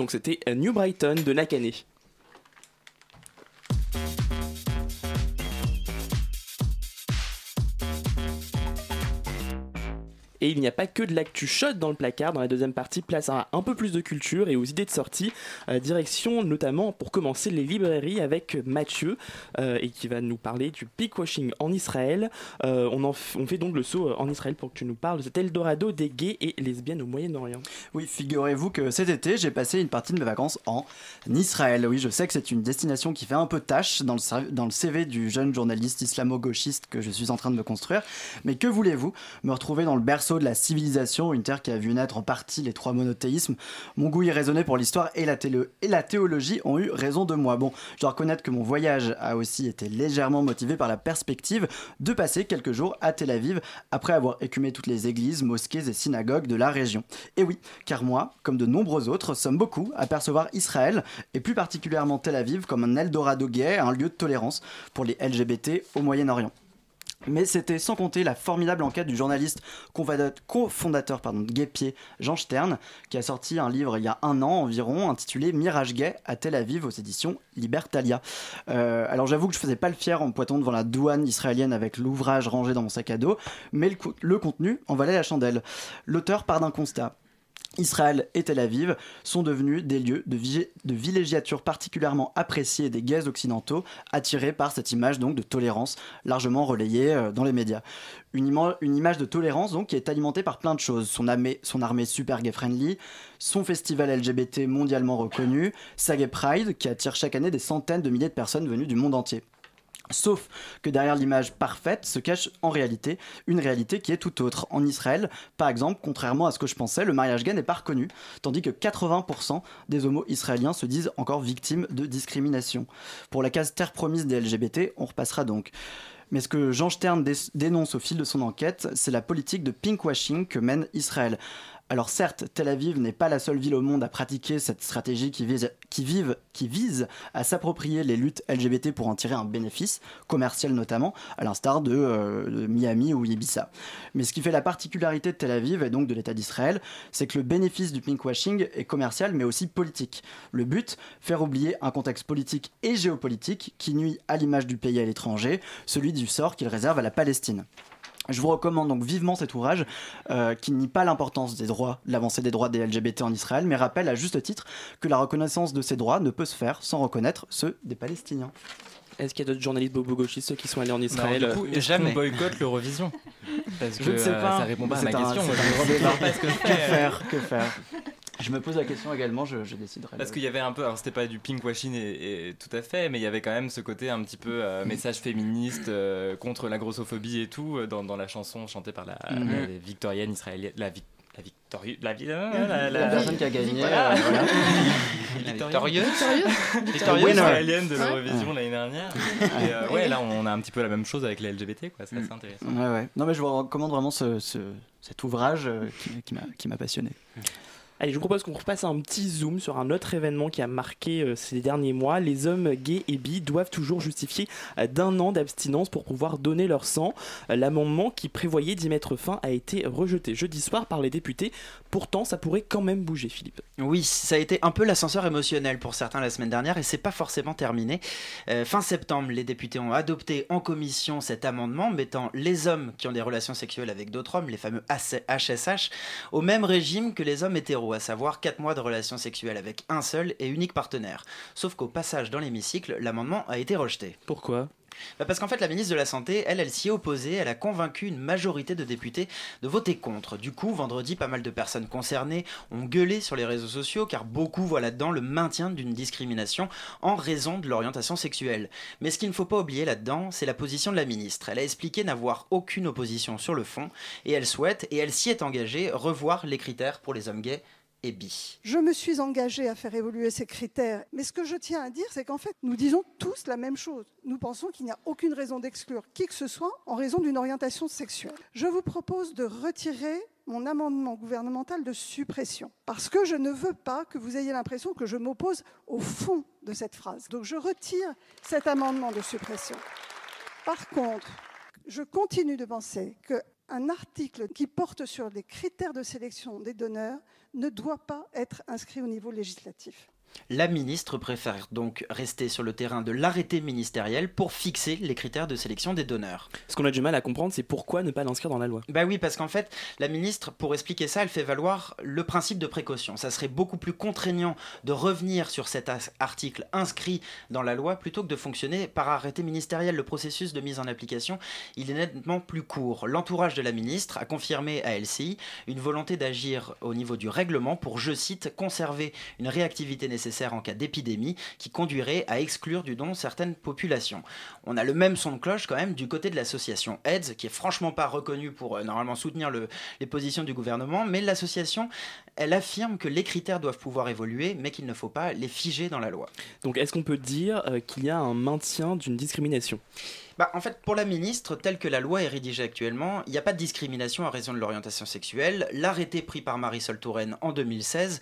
Speaker 4: Donc c'était New Brighton de Nakane. Il n'y a pas que de l'actu shot dans le placard. Dans la deuxième partie, place à un peu plus de culture et aux idées de sortie. Euh, direction notamment, pour commencer, les librairies avec Mathieu, euh, et qui va nous parler du washing en Israël. Euh, on, fait donc le saut en Israël pour que tu nous parles de cet Eldorado des gays et lesbiennes au Moyen-Orient.
Speaker 3: Oui, figurez-vous que cet été, j'ai passé une partie de mes vacances en Israël. Oui, je sais que c'est une destination qui fait un peu tâche dans le, dans le CV du jeune journaliste islamo-gauchiste que je suis en train de me construire. Mais que voulez-vous? Me retrouver dans le berceau de la civilisation, une terre qui a vu naître en partie les trois monothéismes. Mon goût irraisonné pour l'histoire et, et la théologie ont eu raison de moi. Bon, je dois reconnaître que mon voyage a aussi été légèrement motivé par la perspective de passer quelques jours à Tel Aviv après avoir écumé toutes les églises, mosquées et synagogues de la région. Et oui, car moi, comme de nombreux autres, sommes beaucoup à percevoir Israël, et plus particulièrement Tel Aviv, comme un Eldorado gay, un lieu de tolérance pour les LGBT au Moyen-Orient. Mais c'était sans compter la formidable enquête du journaliste cofondateur pardon, de Gay-Pied, Jean Stern, qui a sorti un livre il y a un an environ intitulé Mirage gay à Tel Aviv aux éditions Libertalia. Euh, alors j'avoue que je faisais pas le fier en me pointant devant la douane israélienne avec l'ouvrage rangé dans mon sac à dos, mais le contenu en valait la chandelle. L'auteur part d'un constat. Israël et Tel Aviv sont devenus des lieux de, villégiature particulièrement appréciés des gays occidentaux, attirés par cette image donc de tolérance largement relayée euh, dans les médias. Une, ima- une image de tolérance donc qui est alimentée par plein de choses. Son armée super gay friendly, son festival LGBT mondialement reconnu, sa Gay Pride qui attire chaque année des centaines de milliers de personnes venues du monde entier. Sauf que derrière l'image parfaite se cache en réalité une réalité qui est tout autre. En Israël, par exemple, contrairement à ce que je pensais, le mariage gay n'est pas reconnu, tandis que 80% des homos israéliens se disent encore victimes de discrimination. Pour la case terre promise des LGBT, on repassera donc. Mais ce que Jean Stern dé- dénonce au fil de son enquête, c'est la politique de pinkwashing que mène Israël. Alors certes, Tel Aviv n'est pas la seule ville au monde à pratiquer cette stratégie qui vise, à s'approprier les luttes LGBT pour en tirer un bénéfice, commercial notamment, à l'instar de, euh, de Miami ou Ibiza. Mais ce qui fait la particularité de Tel Aviv et donc de l'État d'Israël, c'est que le bénéfice du pinkwashing est commercial mais aussi politique. Le but, faire oublier un contexte politique et géopolitique qui nuit à l'image du pays à l'étranger, celui du sort qu'il réserve à la Palestine. Je vous recommande donc vivement cet ouvrage euh, qui nie pas l'importance des droits, l'avancée des droits des LGBT en Israël, mais rappelle à juste titre que la reconnaissance de ces droits ne peut se faire sans reconnaître ceux des Palestiniens.
Speaker 4: Est-ce qu'il y a d'autres journalistes bobo-gauchistes qui sont allés en Israël
Speaker 5: du coup, est-ce qu'on boycotte l'Eurovision? Parce que
Speaker 3: Je ne sais
Speaker 5: euh,
Speaker 3: pas.
Speaker 5: ça répond pas à
Speaker 3: C'est
Speaker 5: ma
Speaker 3: un-
Speaker 5: question.
Speaker 3: un
Speaker 5: je pas ce que
Speaker 3: faire Que faire? Je me pose la question également, je, je déciderai.
Speaker 5: Parce qu'il y avait un peu, alors c'était pas du pinkwashing et, et tout à fait, mais il y avait quand même ce côté un petit peu euh, message féministe euh, contre la grossophobie et tout euh, dans, dans la chanson chantée par la, la victorienne israélienne, la, la victorieuse, la, vi-
Speaker 3: La
Speaker 5: la,
Speaker 3: personne qui a gagné,
Speaker 5: Voilà.
Speaker 3: euh, voilà.
Speaker 9: Victorieuse.
Speaker 5: victorieuse israélienne de
Speaker 3: Ouais.
Speaker 5: l'Eurovision l'année dernière. Et euh, ouais, là on a un petit peu la même chose avec les LGBT, quoi. C'est assez intéressant.
Speaker 3: Ouais, ouais. Non, mais je vous recommande vraiment ce, ce- cet ouvrage euh, qui, qui m'a- qui m'a passionné.
Speaker 4: Allez, je vous propose qu'on repasse un petit zoom sur un autre événement qui a marqué euh, ces derniers mois. Les hommes gays et bi doivent toujours justifier euh, d'un an d'abstinence pour pouvoir donner leur sang. Euh, L'amendement qui prévoyait d'y mettre fin a été rejeté jeudi soir par les députés. Pourtant, ça pourrait quand même bouger, Philippe.
Speaker 9: Oui, ça a été un peu l'ascenseur émotionnel pour certains la semaine dernière et c'est pas forcément terminé. Fin septembre, les députés ont adopté en commission cet amendement mettant les hommes qui ont des relations sexuelles avec d'autres hommes, les fameux HSH, au même régime que les hommes hétéros, à savoir 4 mois de relations sexuelles avec un seul et unique partenaire. Sauf qu'au passage dans l'hémicycle, l'amendement a été rejeté.
Speaker 4: Pourquoi?
Speaker 9: Bah parce qu'en fait, la ministre de la Santé, elle, elle s'y est opposée. Elle a convaincu une majorité de députés de voter contre. Du coup, vendredi, pas mal de personnes concernées ont gueulé sur les réseaux sociaux car beaucoup voient là-dedans le maintien d'une discrimination en raison de l'orientation sexuelle. Mais ce qu'il ne faut pas oublier là-dedans, c'est la position de la ministre. Elle a expliqué n'avoir aucune opposition sur le fond et elle souhaite, et elle s'y est engagée, revoir les critères pour les hommes gays
Speaker 12: Je me suis engagée à faire évoluer ces critères, mais ce que je tiens à dire, c'est qu'en fait, nous disons tous la même chose. Nous pensons qu'il n'y a aucune raison d'exclure qui que ce soit en raison d'une orientation sexuelle. Je vous propose de retirer mon amendement gouvernemental de suppression, parce que je ne veux pas que vous ayez l'impression que je m'oppose au fond de cette phrase. Donc je retire cet amendement de suppression. Par contre, je continue de penser qu'un article qui porte sur les critères de sélection des donneurs ne doit pas être inscrit au niveau législatif.
Speaker 9: La ministre préfère donc rester sur le terrain de l'arrêté ministériel pour fixer les critères de sélection des donneurs.
Speaker 4: Ce qu'on a du mal à comprendre, c'est pourquoi ne pas l'inscrire dans la loi?
Speaker 9: Bah oui, parce qu'en fait, la ministre, pour expliquer ça, elle fait valoir le principe de précaution. Ça serait beaucoup plus contraignant de revenir sur cet article inscrit dans la loi plutôt que de fonctionner par arrêté ministériel. Le processus de mise en application, il est nettement plus court. L'entourage de la ministre a confirmé à LCI une volonté d'agir au niveau du règlement pour, je cite, conserver une réactivité nécessaire nécessaire en cas d'épidémie qui conduirait à exclure du don certaines populations. On a le même son de cloche quand même du côté de l'association AIDS, qui est franchement pas reconnue pour euh, normalement soutenir les positions du gouvernement, mais l'association, elle affirme que les critères doivent pouvoir évoluer, mais qu'il ne faut pas les figer dans la loi.
Speaker 4: Donc est-ce qu'on peut dire euh, qu'il y a un maintien d'une discrimination?
Speaker 9: Bah, en fait, pour la ministre, telle que la loi est rédigée actuellement, il n'y a pas de discrimination à raison de l'orientation sexuelle. L'arrêté pris par Marisol Touraine en 2016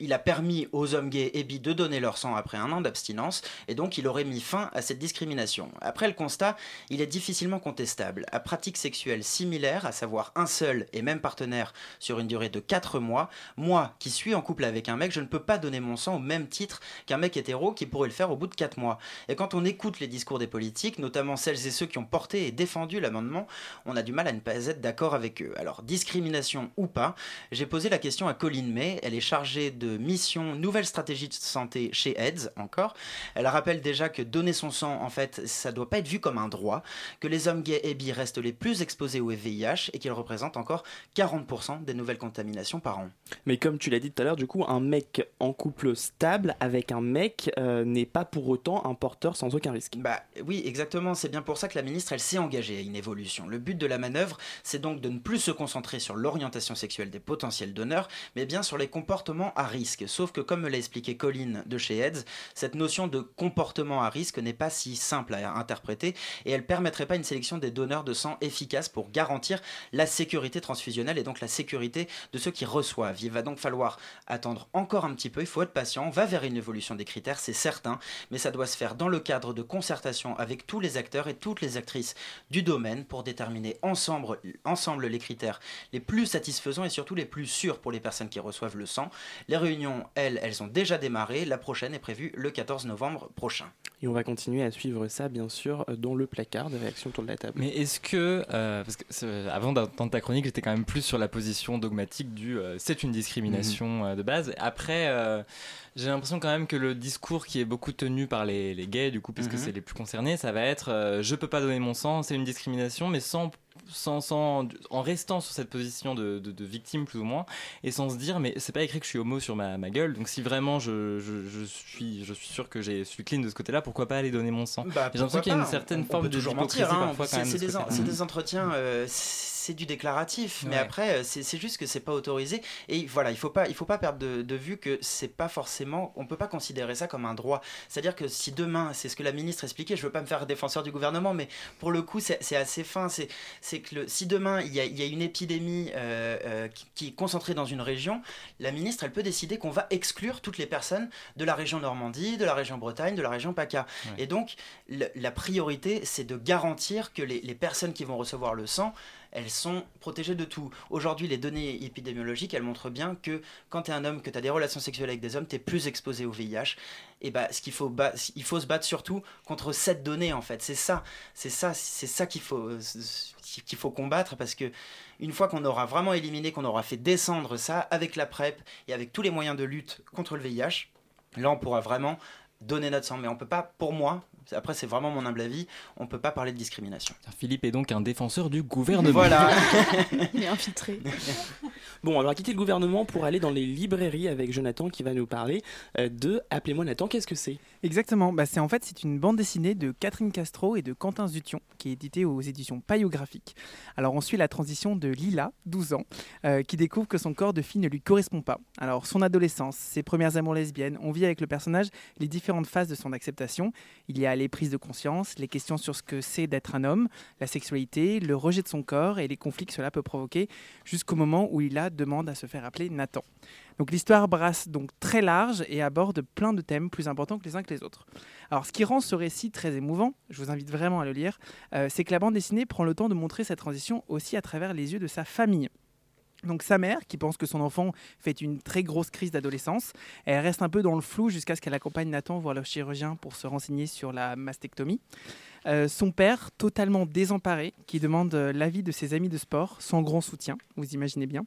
Speaker 9: il a permis aux hommes gays et bi de donner leur sang après un an d'abstinence, et donc il aurait mis fin à cette discrimination. Après le constat, il est difficilement contestable. À pratique sexuelle similaire, à savoir un seul et même partenaire sur une durée de 4 mois, moi qui suis en couple avec un mec, je ne peux pas donner mon sang au même titre qu'un mec hétéro qui pourrait le faire au bout de 4 mois. Et quand on écoute les discours des politiques, notamment celles et ceux qui ont porté et défendu l'amendement, on a du mal à ne pas être d'accord avec eux. Alors, discrimination ou pas, j'ai posé la question à Colline May, elle est chargée de mission Nouvelle stratégie de santé chez AIDS encore. Elle rappelle déjà que donner son sang, en fait, ça doit pas être vu comme un droit, que les hommes gays et bi restent les plus exposés au VIH et qu'ils représentent encore 40% des nouvelles contaminations par an.
Speaker 4: Mais comme tu l'as dit tout à l'heure, du coup, un mec en couple stable avec un mec euh, n'est pas pour autant un porteur sans aucun risque.
Speaker 9: Bah oui, exactement. C'est bien pour ça que la ministre, elle s'est engagée à une évolution. Le but de la manœuvre, c'est donc de ne plus se concentrer sur l'orientation sexuelle des potentiels donneurs, mais bien sur les comportements à risque Sauf que, comme me l'a expliqué Colline de chez AIDS, cette notion de comportement à risque n'est pas si simple à interpréter et elle permettrait pas une sélection des donneurs de sang efficace pour garantir la sécurité transfusionnelle et donc la sécurité de ceux qui reçoivent. Il va donc falloir attendre encore un petit peu, il faut être patient, on va vers une évolution des critères, c'est certain, mais ça doit se faire dans le cadre de concertation avec tous les acteurs et toutes les actrices du domaine pour déterminer ensemble, les critères les plus satisfaisants et surtout les plus sûrs pour les personnes qui reçoivent le sang. Réunions, elles, elles ont déjà démarré. La prochaine est prévue le 14 novembre prochain.
Speaker 4: Et on va continuer à suivre ça, bien sûr, dans le placard de réaction autour de la table.
Speaker 5: Mais est-ce que, euh, parce que avant d'entendre ta chronique, j'étais quand même plus sur la position dogmatique du euh, c'est une discrimination mhm. euh, de base. Après, j'ai l'impression quand même que le discours qui est beaucoup tenu par les, gays, du coup, puisque mhm. c'est les plus concernés, ça va être je peux pas donner mon sang, c'est une discrimination, mais sans sans, en restant sur cette position de, de, victime plus ou moins et sans se dire mais c'est pas écrit que je suis homo sur ma, ma gueule donc si vraiment je, je, je, suis je suis sûr que j'ai suis clean de ce côté là pourquoi pas aller donner mon sang?
Speaker 9: Bah,
Speaker 5: j'ai l'impression qu'il y a une certaine forme de
Speaker 9: toujours mentir hein. c'est des, des, entretiens euh, c'est du déclaratif, mais après, euh, c'est juste que c'est pas autorisé. Et voilà, il faut pas, il faut pas perdre de, vue que c'est pas forcément, on peut pas considérer ça comme un droit. C'est-à-dire que si demain, c'est ce que la ministre expliquait, je veux pas me faire défenseur du gouvernement, mais pour le coup, c'est assez fin. C'est que le, si demain il y, a, il y a une épidémie euh, euh, qui, est concentrée dans une région, la ministre, elle peut décider qu'on va exclure toutes les personnes de la région Normandie, de la région Bretagne, de la région PACA. Et donc, la priorité, c'est de garantir que les, les personnes qui vont recevoir le sang elles sont protégées de tout. Aujourd'hui, les données épidémiologiques, elles montrent bien que quand tu es un homme, que tu as des relations sexuelles avec des hommes, tu es plus exposé au VIH. Et bah, ce qu'il faut, il faut se battre surtout contre cette donnée, en fait. C'est ça, c'est ça, c'est ça qu'il faut, qu'il faut combattre parce que une fois qu'on aura vraiment éliminé, qu'on aura fait descendre ça avec la PrEP et avec tous les moyens de lutte contre le VIH, là, on pourra vraiment donner notre sang. Mais on peut pas, pour moi, après, c'est vraiment mon humble avis. On ne peut pas parler de discrimination.
Speaker 5: Philippe est donc un défenseur du gouvernement.
Speaker 9: Voilà.
Speaker 6: Il est infiltré.
Speaker 4: bon, on va quitter le gouvernement pour aller dans les librairies avec Jonathan qui va nous parler euh, de Appelez-moi Nathan. Qu'est-ce que c'est?
Speaker 7: Exactement. Bah, c'est en fait c'est une bande dessinée de Catherine Castro et de Quentin Zution qui est éditée aux éditions Paiographiques. Alors on suit la transition de Lila, 12 ans, euh, qui découvre que son corps de fille ne lui correspond pas. Alors son adolescence, ses premières amours lesbiennes, on vit avec le personnage les différentes phases de son acceptation. Il y a les prises de conscience, les questions sur ce que c'est d'être un homme, la sexualité, le rejet de son corps et les conflits que cela peut provoquer, jusqu'au moment où il Lila demande à se faire appeler Nathan. Donc l'histoire brasse donc très large et aborde plein de thèmes plus importants que les uns que les autres. Alors ce qui rend ce récit très émouvant, je vous invite vraiment à le lire, euh, c'est que la bande dessinée prend le temps de montrer cette transition aussi à travers les yeux de sa famille. Donc sa mère, qui pense que son enfant fait une très grosse crise d'adolescence, elle reste un peu dans le flou jusqu'à ce qu'elle accompagne Nathan voir le chirurgien pour se renseigner sur la mastectomie. Euh, son père, totalement désemparé, qui demande euh, l'avis de ses amis de sport, sans grand soutien, vous imaginez bien.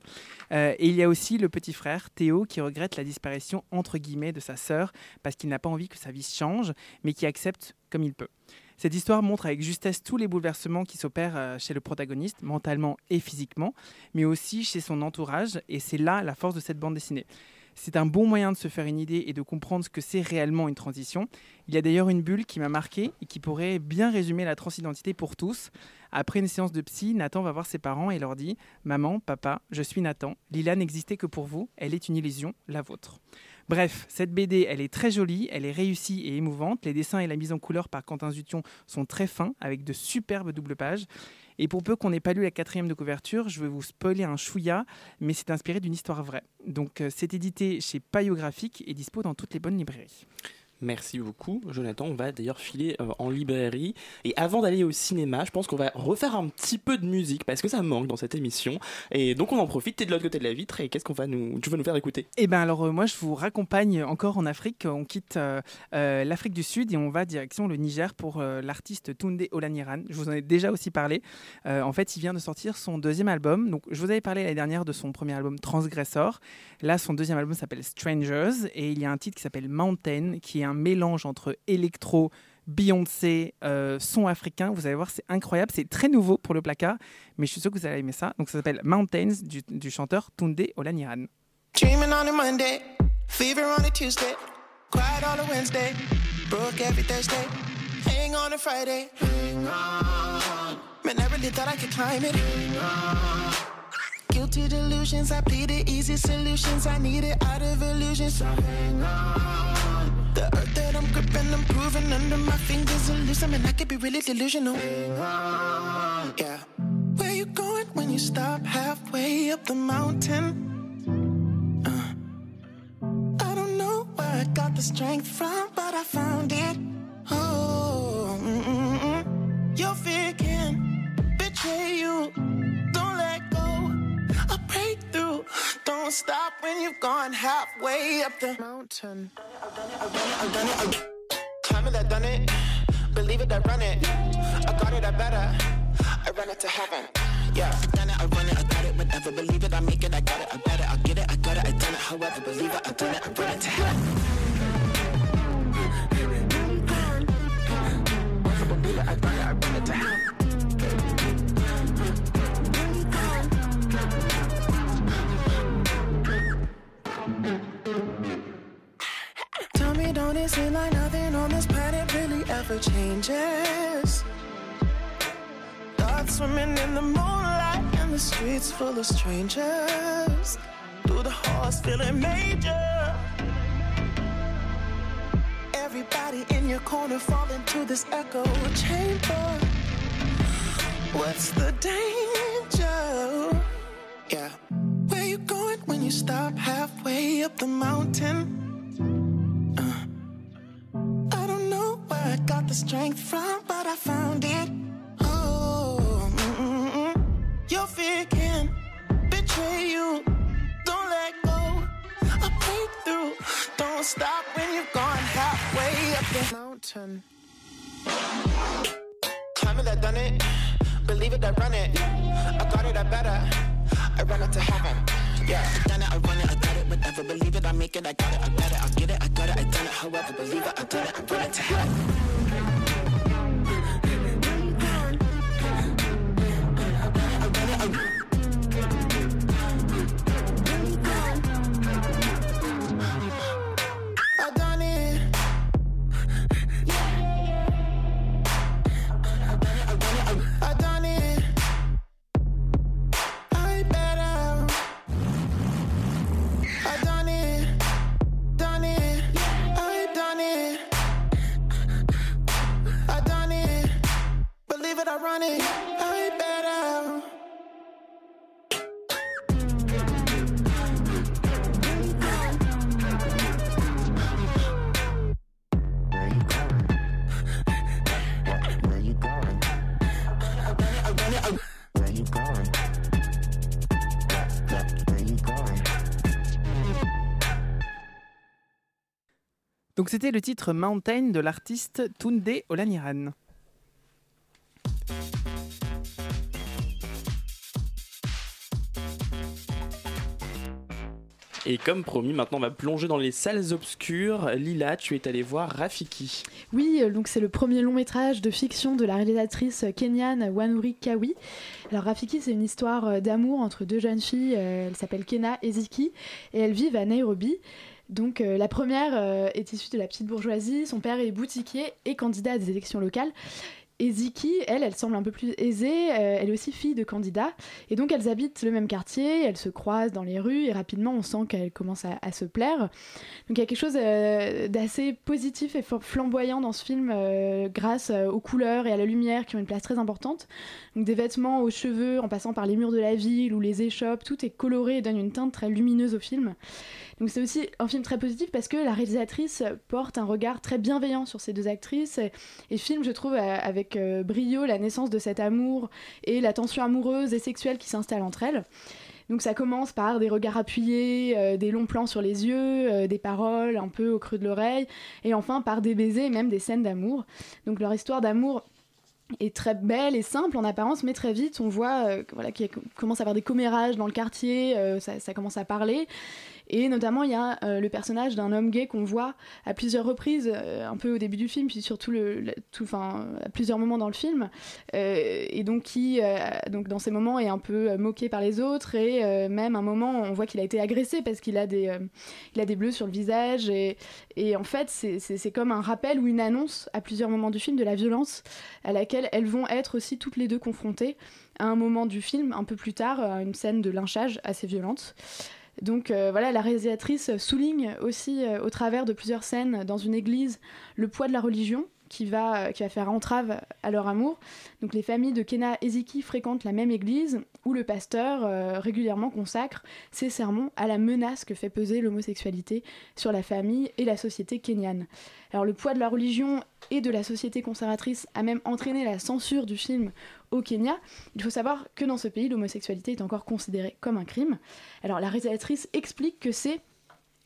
Speaker 7: Euh, et il y a aussi le petit frère, Théo, qui regrette la disparition, entre guillemets, de sa sœur, parce qu'il n'a pas envie que sa vie change, mais qui accepte comme il peut. Cette histoire montre avec justesse tous les bouleversements qui s'opèrent euh, chez le protagoniste, mentalement et physiquement, mais aussi chez son entourage, et c'est là la force de cette bande dessinée. C'est un bon moyen de se faire une idée et de comprendre ce que c'est réellement une transition. Il y a d'ailleurs une bulle qui m'a marqué et qui pourrait bien résumer la transidentité pour tous. Après une séance de psy, Nathan va voir ses parents et leur dit Maman, papa, je suis Nathan. Lila n'existait que pour vous. Elle est une illusion, la vôtre. Bref, cette BD, elle est très jolie, elle est réussie et émouvante. Les dessins et la mise en couleur par Quentin Zution sont très fins, avec de superbes doubles pages. Et pour peu qu'on n'ait pas lu la quatrième de couverture, je vais vous spoiler un chouïa, mais c'est inspiré d'une histoire vraie. Donc euh, c'est édité chez Payot Graphique et dispo dans toutes les bonnes librairies.
Speaker 4: Merci beaucoup, Jonathan. On va d'ailleurs filer euh, en librairie. Et avant d'aller au cinéma, je pense qu'on va refaire un petit peu de musique parce que ça manque dans cette émission. Et donc on en profite. T'es de l'autre côté de la vitre et qu'est-ce qu'on va nous, tu vas nous faire écouter?
Speaker 7: Eh ben alors euh, moi je vous raccompagne encore en Afrique. On quitte euh, l'Afrique du Sud et on va direction le Niger pour l'artiste Tunde Olaniran. Je vous en ai déjà aussi parlé. En fait, il vient de sortir son deuxième album. Donc je vous avais parlé l'année dernière de son premier album Transgressor. Là, son deuxième album s'appelle Strangers et il y a un titre qui s'appelle Mountain qui est un mélange entre électro, Beyoncé, euh, son africain. Vous allez voir, c'est incroyable. C'est très nouveau pour le placard, mais je suis sûr que vous allez aimer ça. Donc ça s'appelle Mountains du, du chanteur Tunde Olaniran.
Speaker 13: Dreaming on a Monday, fever on a Tuesday, cried on a Wednesday, broke every Thursday, hang on a Friday. Hang on. Man, I really thought I could climb it. Hang on. Guilty delusions, I pleaded easy solutions. I needed out of illusions. So hang on. The earth that I'm gripping, I'm proving under my fingers are loose. I could be really delusional. Yeah. Where you going when you stop halfway up the mountain? Uh. I don't know where I got the strength from, but I found it. Oh, mm-mm-mm. your fear Don't stop when you've gone halfway up the mountain. I've done it, I've done it, I've done it. I've Climb it, I done it. Believe it, I run it. I got it, I better. I run it to heaven. Yeah, I've done it, I run it, I got it, whatever. Believe it, I make it, I got it, I bet it, I get it, I got it, I done it. However, believe it, I done it, I run it to heaven. Believe it, I done it, I it to heaven. Don't it seem like nothing on this planet really ever changes? Thoughts swimming in the moonlight and the streets full of strangers. Through the halls feeling major. Everybody in your corner fall into this echo chamber. What's the danger? Yeah. Where you going when you stop halfway up the mountain? I got the strength from, but I found it. Oh, mm-mm-mm. your fear can betray you. Don't let go. A breakthrough. Don't stop when you've gone halfway up the mountain. Climb it, I done it. Believe it, I run it. I got it, I better. I run it to heaven. Yeah, done it, I run it, I got it, whatever. Believe it, I make it, I got it, I bet it, I get it, I got it, I done it. However, believe it, I done it, I run it to heaven.
Speaker 7: C'était le titre Mountain de l'artiste Tunde Olaniran.
Speaker 4: Et comme promis, maintenant on va plonger dans les salles obscures. Lila, tu es allée voir Rafiki.
Speaker 6: Oui, euh, donc c'est le premier long métrage de fiction de la réalisatrice kenyane Wanuri Kawi. Alors Rafiki, c'est une histoire euh, d'amour entre deux jeunes filles. euh, Elles s'appellent Kena et Ziki et elles vivent à Nairobi. Donc euh, la première euh, est issue de la petite bourgeoisie. Son père est boutiquier et candidat à des élections locales. Et Ziki, elle, elle semble un peu plus aisée, euh, elle est aussi fille de candidat, et donc elles habitent le même quartier, elles se croisent dans les rues, et rapidement on sent qu'elles commencent à, se plaire. Donc il y a quelque chose euh, d'assez positif et fl- flamboyant dans ce film, euh, grâce aux couleurs et à la lumière qui ont une place très importante. Donc des vêtements aux cheveux, en passant par les murs de la ville ou les échoppes, tout est coloré et donne une teinte très lumineuse au film. Donc c'est aussi un film très positif parce que la réalisatrice porte un regard très bienveillant sur ces deux actrices et, et filme, je trouve, euh, euh, brio la naissance de cet amour et la tension amoureuse et sexuelle qui s'installe entre elles. Donc ça commence par des regards appuyés, euh, des longs plans sur les yeux, euh, des paroles un peu au creux de l'oreille, et enfin par des baisers et même des scènes d'amour. Donc leur histoire d'amour est très belle et simple en apparence, mais très vite on voit voilà, qu'il commence à avoir des commérages dans le quartier, ça commence à parler. Et notamment, il y a euh, le personnage d'un homme gay qu'on voit à plusieurs reprises, euh, un peu au début du film, puis surtout à plusieurs moments dans le film, euh, et donc qui, donc dans ces moments, est un peu moqué par les autres, et même un moment, on voit qu'il a été agressé parce qu'il a des, bleus sur le visage, et, et en fait, c'est comme un rappel ou une annonce à plusieurs moments du film de la violence à laquelle elles vont être aussi toutes les deux confrontées à un moment du film, un peu plus tard, à une scène de lynchage assez violente. Donc euh, voilà, la réalisatrice souligne aussi euh, au travers de plusieurs scènes dans une église le poids de la religion qui va, qui va faire entrave à leur amour. Donc les familles de Kena et Ziki fréquentent la même église où le pasteur euh, régulièrement consacre ses sermons à la menace que fait peser l'homosexualité sur la famille et la société kenyane. Alors le poids de la religion et de la société conservatrice a même entraîné la censure du film au Kenya. Il faut savoir que dans ce pays, l'homosexualité est encore considérée comme un crime. Alors la réalisatrice explique que c'est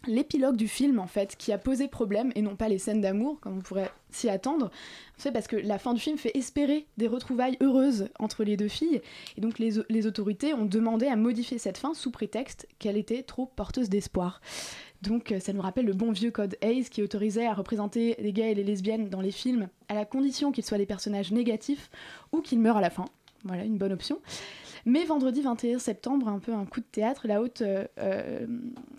Speaker 6: l'épilogue du film en fait qui a posé problème et non pas les scènes d'amour comme on pourrait s'y attendre. C'est parce que la fin du film fait espérer des retrouvailles heureuses entre les deux filles et donc les, autorités ont demandé à modifier cette fin sous prétexte qu'elle était trop porteuse d'espoir. Donc euh, ça nous rappelle le bon vieux code Hayes qui autorisait à représenter les gays et les lesbiennes dans les films à la condition qu'ils soient des personnages négatifs ou qu'ils meurent à la fin. Voilà, une bonne option. Mais vendredi 21 septembre, un peu un coup de théâtre, la haute, euh, euh,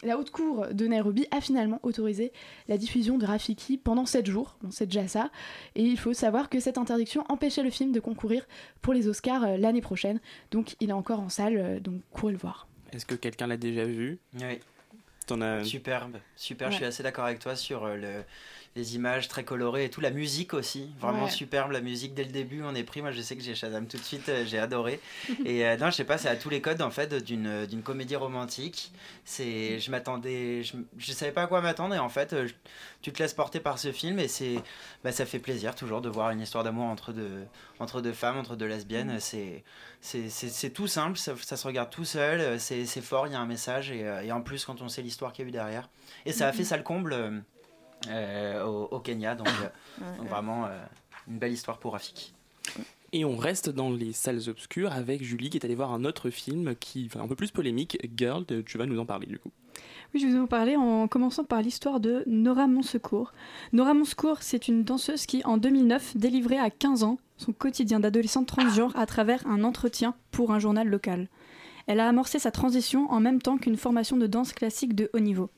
Speaker 6: la haute cour de Nairobi a finalement autorisé la diffusion de Rafiki pendant 7 jours. Bon, c'est déjà ça. Et il faut savoir que cette interdiction empêchait le film de concourir pour les Oscars euh, l'année prochaine. Donc il est encore en salle, euh, donc courez le voir.
Speaker 4: Est-ce que quelqu'un l'a déjà vu?
Speaker 9: Oui.
Speaker 4: As...
Speaker 9: Superbe, super. Je suis assez d'accord avec toi sur le, les images très colorées et tout. La musique aussi, vraiment
Speaker 6: Ouais.
Speaker 9: superbe. La musique dès le début, on est pris. Moi, je sais que j'ai Shazam tout de suite, euh, j'ai adoré. et euh, non, je sais pas, c'est à tous les codes en fait d'une d'une comédie romantique. C'est, je m'attendais, je, je savais pas à quoi m'attendre et en fait, euh, je- tu te laisses porter par ce film et c'est, bah, ça fait plaisir toujours de voir une histoire d'amour entre deux, entre deux femmes, entre deux lesbiennes. C'est, c'est, c'est, c'est tout simple, ça, ça se regarde tout seul, euh, c'est, c'est fort, il y a un message et, euh, et en plus quand on sait l'histoire qu'il y a eu derrière. Et ça a fait ça le comble euh, euh, au, au Kenya, donc, euh,
Speaker 6: Ouais,
Speaker 9: donc
Speaker 6: ouais.
Speaker 9: vraiment euh, une belle histoire pour Rafik.
Speaker 4: Et on reste dans les salles obscures avec Julie qui est allée voir un autre film qui enfin, un peu plus polémique, Girl, tu vas nous en parler du coup.
Speaker 8: Oui, je vais vous en parler en commençant par l'histoire de Nora Monsecours. Nora Monsecours, c'est une danseuse qui, en 2009, délivrait à 15 ans son quotidien d'adolescente transgenre à travers un entretien pour un journal local. Elle a amorcé sa transition en même temps qu'une formation de danse classique de haut niveau.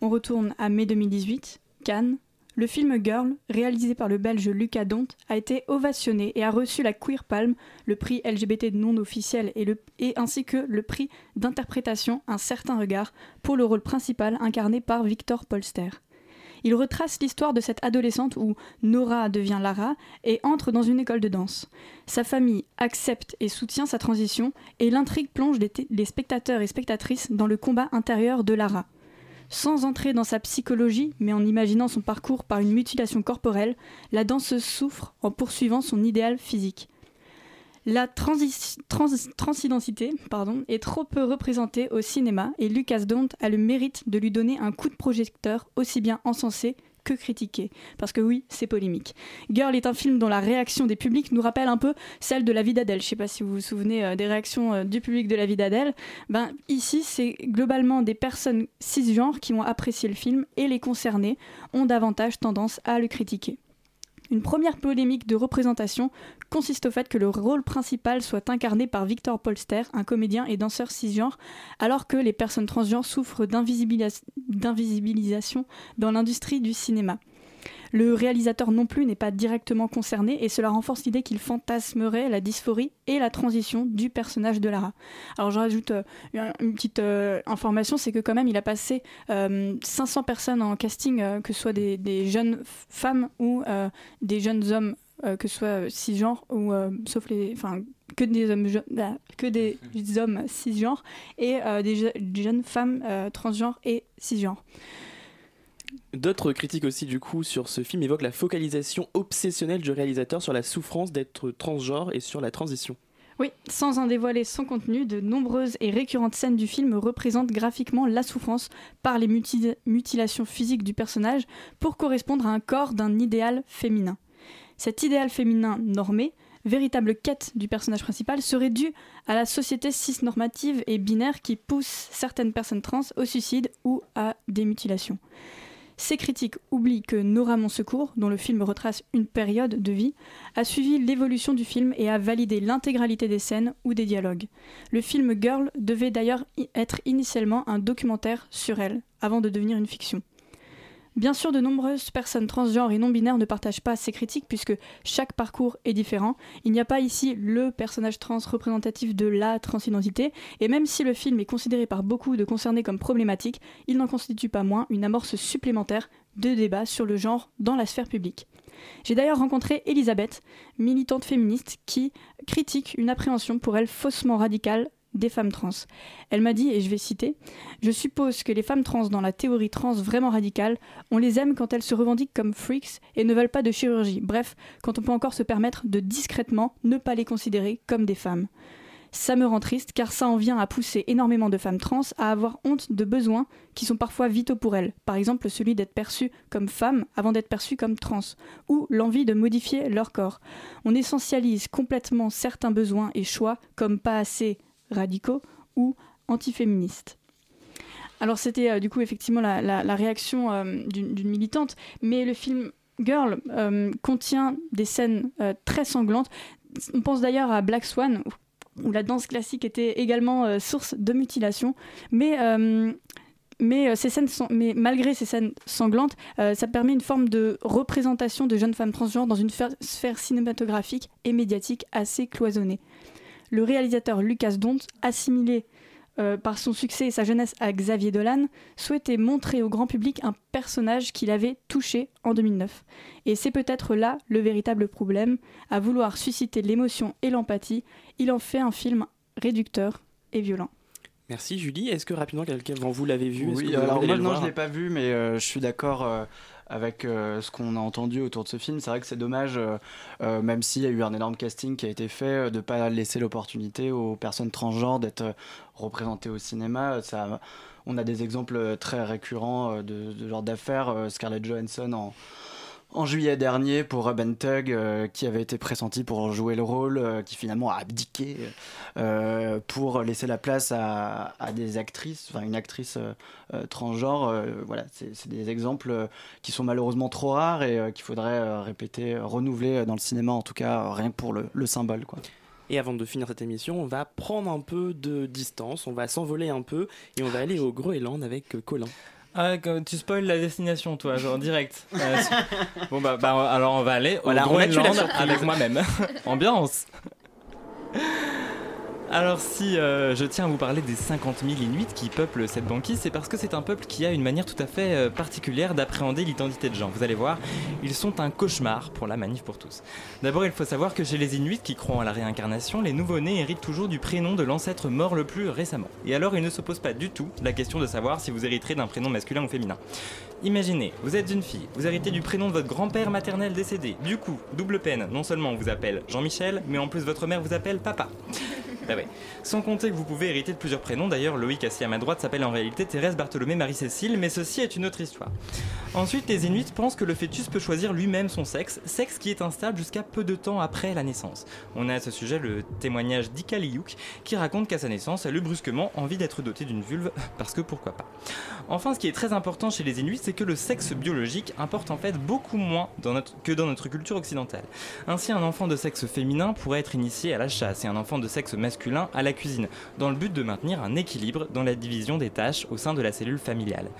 Speaker 8: On retourne à mai 2018, Cannes. Le film Girl, réalisé par le belge Lucas Dont, a été ovationné et a reçu la Queer Palm, le prix LGBT non officiel et, ainsi que le prix d'interprétation Un certain regard pour le rôle principal incarné par Victor Polster. Il retrace l'histoire de cette adolescente où Nora devient Lara et entre dans une école de danse. Sa famille accepte et soutient sa transition et l'intrigue plonge les spectateurs et spectatrices dans le combat intérieur de Lara. Sans entrer dans sa psychologie, mais en imaginant son parcours par une mutilation corporelle, la danseuse souffre en poursuivant son idéal physique. La transi- trans- transidentité est trop peu représentée au cinéma et Lucas Dont a le mérite de lui donner un coup de projecteur aussi bien encensé que. Parce que oui, c'est polémique. Girl est un film dont la réaction des publics nous rappelle un peu celle de La vie d'Adèle. Je sais pas si vous vous souvenez euh, des réactions euh, du public de La vie d'Adèle. Ben, ici, c'est globalement des personnes cisgenres qui ont apprécié le film et les concernés ont davantage tendance à le critiquer. Une première polémique de représentation consiste au fait que le rôle principal soit incarné par Victor Polster, un comédien et danseur cisgenre, alors que les personnes transgenres souffrent d'invisibilis- d'invisibilisation dans l'industrie du cinéma. Le réalisateur non plus n'est pas directement concerné et cela renforce l'idée qu'il fantasmerait la dysphorie et la transition du personnage de Lara. Alors je rajoute euh, une petite euh, information, c'est que quand même il a passé euh, 500 personnes en casting, euh, que ce soit des, jeunes femmes ou euh, des jeunes hommes, euh, que ce soit euh, cisgenres ou euh, sauf les, enfin que des hommes je- ah, que des hommes cisgenres et euh, des, des jeunes femmes euh, transgenres et cisgenres.
Speaker 4: D'autres critiques aussi du coup sur ce film évoquent la focalisation obsessionnelle du réalisateur sur la souffrance d'être transgenre et sur la transition.
Speaker 8: Oui, sans en dévoiler son contenu, de nombreuses et récurrentes scènes du film représentent graphiquement la souffrance par les muti- mutilations physiques du personnage pour correspondre à un corps d'un idéal féminin. Cet idéal féminin normé, véritable quête du personnage principal, serait dû à la société cisnormative et binaire qui pousse certaines personnes trans au suicide ou à des mutilations. Ces critiques oublient que Nora Monsecours, dont le film retrace une période de vie, a suivi l'évolution du film et a validé l'intégralité des scènes ou des dialogues. Le film Girl devait d'ailleurs être initialement un documentaire sur elle, avant de devenir une fiction. Bien sûr, de nombreuses personnes transgenres et non-binaires ne partagent pas ces critiques puisque chaque parcours est différent. Il n'y a pas ici le personnage trans représentatif de la transidentité, et même si le film est considéré par beaucoup de concernés comme problématique, il n'en constitue pas moins une amorce supplémentaire de débat sur le genre dans la sphère publique. J'ai d'ailleurs rencontré Elisabeth, militante féministe, qui critique une appréhension pour elle faussement radicale des femmes trans. Elle m'a dit, et je vais citer, Je suppose que les femmes trans dans la théorie trans vraiment radicale, on les aime quand elles se revendiquent comme freaks et ne veulent pas de chirurgie. Bref, quand on peut encore se permettre de discrètement ne pas les considérer comme des femmes. Ça me rend triste car ça en vient à pousser énormément de femmes trans à avoir honte de besoins qui sont parfois vitaux pour elles. Par exemple celui d'être perçue comme femme avant d'être perçue comme trans, ou l'envie de modifier leur corps. On essentialise complètement certains besoins et choix comme pas assez radicaux ou antiféministes. Alors c'était euh, du coup effectivement la, réaction euh, d'une militante, mais le film Girl euh, contient des scènes très sanglantes. On pense d'ailleurs à Black Swan, où, la danse classique était également source de mutilation, mais mais, ces scènes sont, mais malgré ces scènes sanglantes, ça permet une forme de représentation de jeunes femmes transgenres dans une sphère cinématographique et médiatique assez cloisonnée. Le réalisateur Lucas Dont, assimilé euh, par son succès et sa jeunesse à Xavier Dolan, souhaitait montrer au grand public un personnage qu'il avait touché en 2009. Et c'est peut-être là le véritable problème. À vouloir susciter l'émotion et l'empathie, il en fait un film réducteur et violent.
Speaker 4: Merci Julie. Est-ce que rapidement quelqu'un d'entre vous l'avez vu
Speaker 3: Oui,
Speaker 4: vous
Speaker 3: alors moi non, je l'ai pas vu, mais euh, je suis d'accord euh, avec euh, ce qu'on a entendu autour de ce film. C'est vrai que c'est dommage, euh, euh, même s'il y a eu un énorme casting qui a été fait, de pas laisser l'opportunité aux personnes transgenres d'être représentées au cinéma. Ça, on a des exemples très récurrents de, de genre d'affaires. Scarlett Johansson en en juillet dernier pour Rub and Tug, euh, qui avait été pressenti pour jouer le rôle, euh, qui finalement a abdiqué euh, pour laisser la place à, des actrices, enfin une actrice transgenre. voilà, c'est des exemples qui sont malheureusement trop rares et qu'il faudrait répéter, renouveler dans le cinéma, en tout cas, rien pour le, le symbole. Quoi.
Speaker 4: Et avant de finir cette émission, on va prendre un peu de distance, on va s'envoler un peu et on va aller au Groenland avec Colin.
Speaker 5: Ah, tu spoil la destination, toi, genre direct. Euh, bon, bah, bah, alors on va aller au
Speaker 4: Voilà,
Speaker 5: Groenland avec moi-même. Ambiance. Alors si euh, je tiens à vous parler des 50 000 Inuits qui peuplent cette banquise, c'est parce que c'est un peuple qui a une manière tout à fait euh, particulière d'appréhender l'identité de genre. Vous allez voir, ils sont un cauchemar pour la manif pour tous. D'abord, il faut savoir que chez les Inuits qui croient à la réincarnation, les nouveau-nés héritent toujours du prénom de l'ancêtre mort le plus récemment. Et alors, il ne se pose pas du tout la question de savoir si vous hériterez d'un prénom masculin ou féminin. Imaginez, vous êtes une fille, vous héritez du prénom de votre grand-père maternel décédé. Du coup, double peine, non seulement on vous appelle Jean-Michel, mais en plus votre mère vous appelle papa. Bah. Sans compter que vous pouvez hériter de plusieurs prénoms, d'ailleurs Loïc assis à ma droite s'appelle en réalité Thérèse Bartholomé Marie-Cécile, mais ceci est une autre histoire. Ensuite, les Inuits pensent que le fœtus peut choisir lui-même son sexe, sexe qui est instable jusqu'à peu de temps après la naissance. On a à ce sujet le témoignage d'Ikaliuk qui raconte qu'à sa naissance, elle eut brusquement envie d'être dotée d'une vulve, parce que pourquoi pas. Enfin, ce qui est très important chez les Inuits, c'est que le sexe biologique importe en fait beaucoup moins que dans notre culture occidentale. Ainsi, un enfant de sexe féminin pourrait être initié à la chasse et un enfant de sexe masculin à la cuisine, dans le but de maintenir un équilibre dans la division des tâches au sein de la cellule familiale.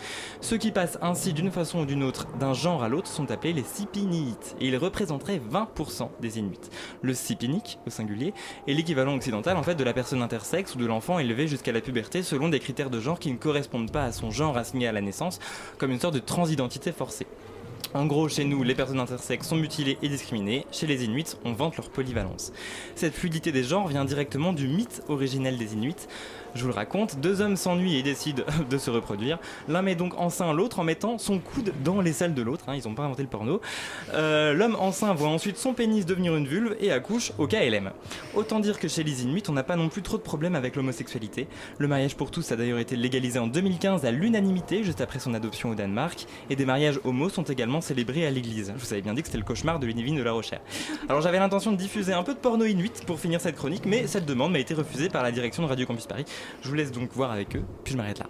Speaker 5: Ceux qui passent ainsi d'une façon ou d'une autre d'un genre à l'autre sont appelés les sipiniites et ils représenteraient 20% des Inuits. Le sipinik, au singulier, est l'équivalent occidental en fait de la personne intersexe ou de l'enfant élevé jusqu'à la puberté selon des critères de genre qui ne correspondent pas à son genre assigné à la naissance, comme une sorte de transidentité forcée. En gros, chez nous, les personnes intersexes sont mutilées et discriminées. Chez les Inuits, on vante leur polyvalence. Cette fluidité des genres vient directement du mythe originel des Inuits. Je vous le raconte, deux hommes s'ennuient et décident de se reproduire. L'un met donc enceint l'autre en mettant son coude dans les selles de l'autre. hein, ils n'ont pas inventé le porno. Euh, L'homme enceint voit ensuite son pénis devenir une vulve et accouche au KLM. Autant dire que chez les Inuits, on n'a pas non plus trop de problèmes avec l'homosexualité. Le mariage pour tous a d'ailleurs été légalisé en 2015 à l'unanimité, juste après son adoption au Danemark. Et des mariages homos sont également célébrés à l'église. Je vous avais bien dit que c'était le cauchemar de Ludivine de la Rochère. Alors j'avais l'intention de diffuser un peu de porno inuit pour finir cette chronique, mais cette demande m'a été refusée par la direction de Radio Campus Paris. Je vous laisse donc voir avec eux, puis je m'arrête là.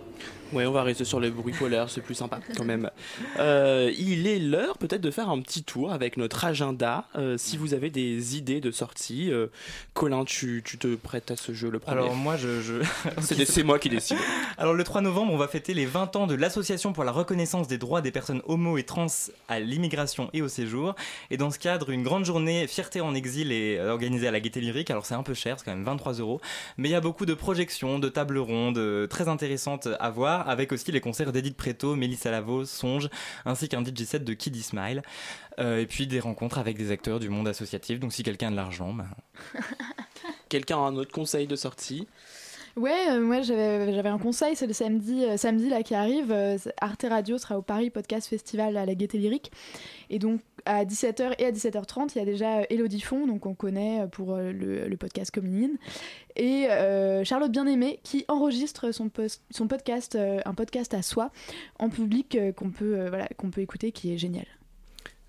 Speaker 4: Ouais, on va rester sur les bruits polaires, c'est plus sympa quand même. Euh, il est l'heure peut-être de faire un petit tour avec notre agenda. Euh, si vous avez des idées de sortie, euh, Colin, tu, tu te prêtes à ce jeu le premier
Speaker 5: Alors moi je... je...
Speaker 4: C'est moi qui décide.
Speaker 5: Alors le 3 novembre, on va fêter les 20 ans de l'Association pour la reconnaissance des droits des personnes homo et trans à l'immigration et au séjour. Et dans ce cadre, une grande journée fierté en exil est organisée à la Gaîté Lyrique. Alors c'est un peu cher, c'est quand même 23 euros. Mais il y a beaucoup de projections, de tables rondes très intéressantes à voir, avec aussi les concerts d'Edith Preto, Mélissa Lavo, Songe, ainsi qu'un DJ set de Kiddy Smile. Euh, et puis des rencontres avec des acteurs du monde associatif. Donc si quelqu'un a de l'argent, bah,
Speaker 4: Quelqu'un a un autre conseil de sortie?
Speaker 6: Ouais, euh, moi j'avais un conseil, c'est le samedi, euh, samedi là qui arrive. euh, Arte Radio sera au Paris Podcast Festival à la Gaîté Lyrique. Et donc à 17h et à 17h30, il y a déjà euh, Elodie Font, donc on connaît euh, pour euh, le, podcast Communine, et Charlotte Bien-Aimée qui enregistre son, podcast, un podcast à soi, en public qu'on peut, voilà, qu'on peut écouter, qui est génial.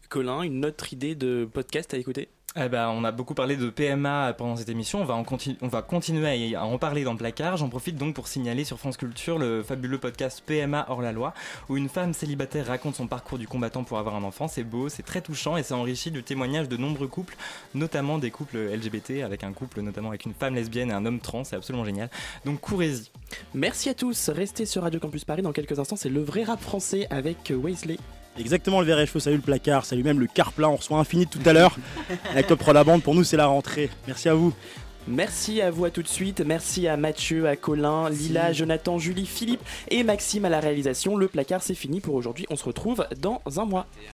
Speaker 4: Colin, une autre idée de podcast à écouter?
Speaker 5: Eh ben, on a beaucoup parlé de PMA pendant cette émission. On va, continuer à, en parler dans le placard. J'en profite donc pour signaler sur France Culture le fabuleux podcast PMA hors la loi, où une femme célibataire raconte son parcours du combattant pour avoir un enfant. C'est beau, c'est très touchant et c'est enrichi du témoignage de nombreux couples, notamment des couples LGBT, avec un couple notamment avec une femme lesbienne et un homme trans. C'est absolument génial. Donc courez-y.
Speaker 4: Merci à tous. Restez sur Radio Campus Paris dans quelques instants. C'est le vrai rap français avec Weasley.
Speaker 14: Exactement, le verre et cheveux, salut le placard, salut même le carpla, on reçoit Infini tout à l'heure. Avec Top Pro la bande, pour nous c'est la rentrée. Merci à vous.
Speaker 4: Merci à vous à tout de suite. Merci à Mathieu, à Colin, Lila, Jonathan, Julie, Philippe et Maxime à la réalisation. Le placard, c'est fini pour aujourd'hui. On se retrouve dans un mois.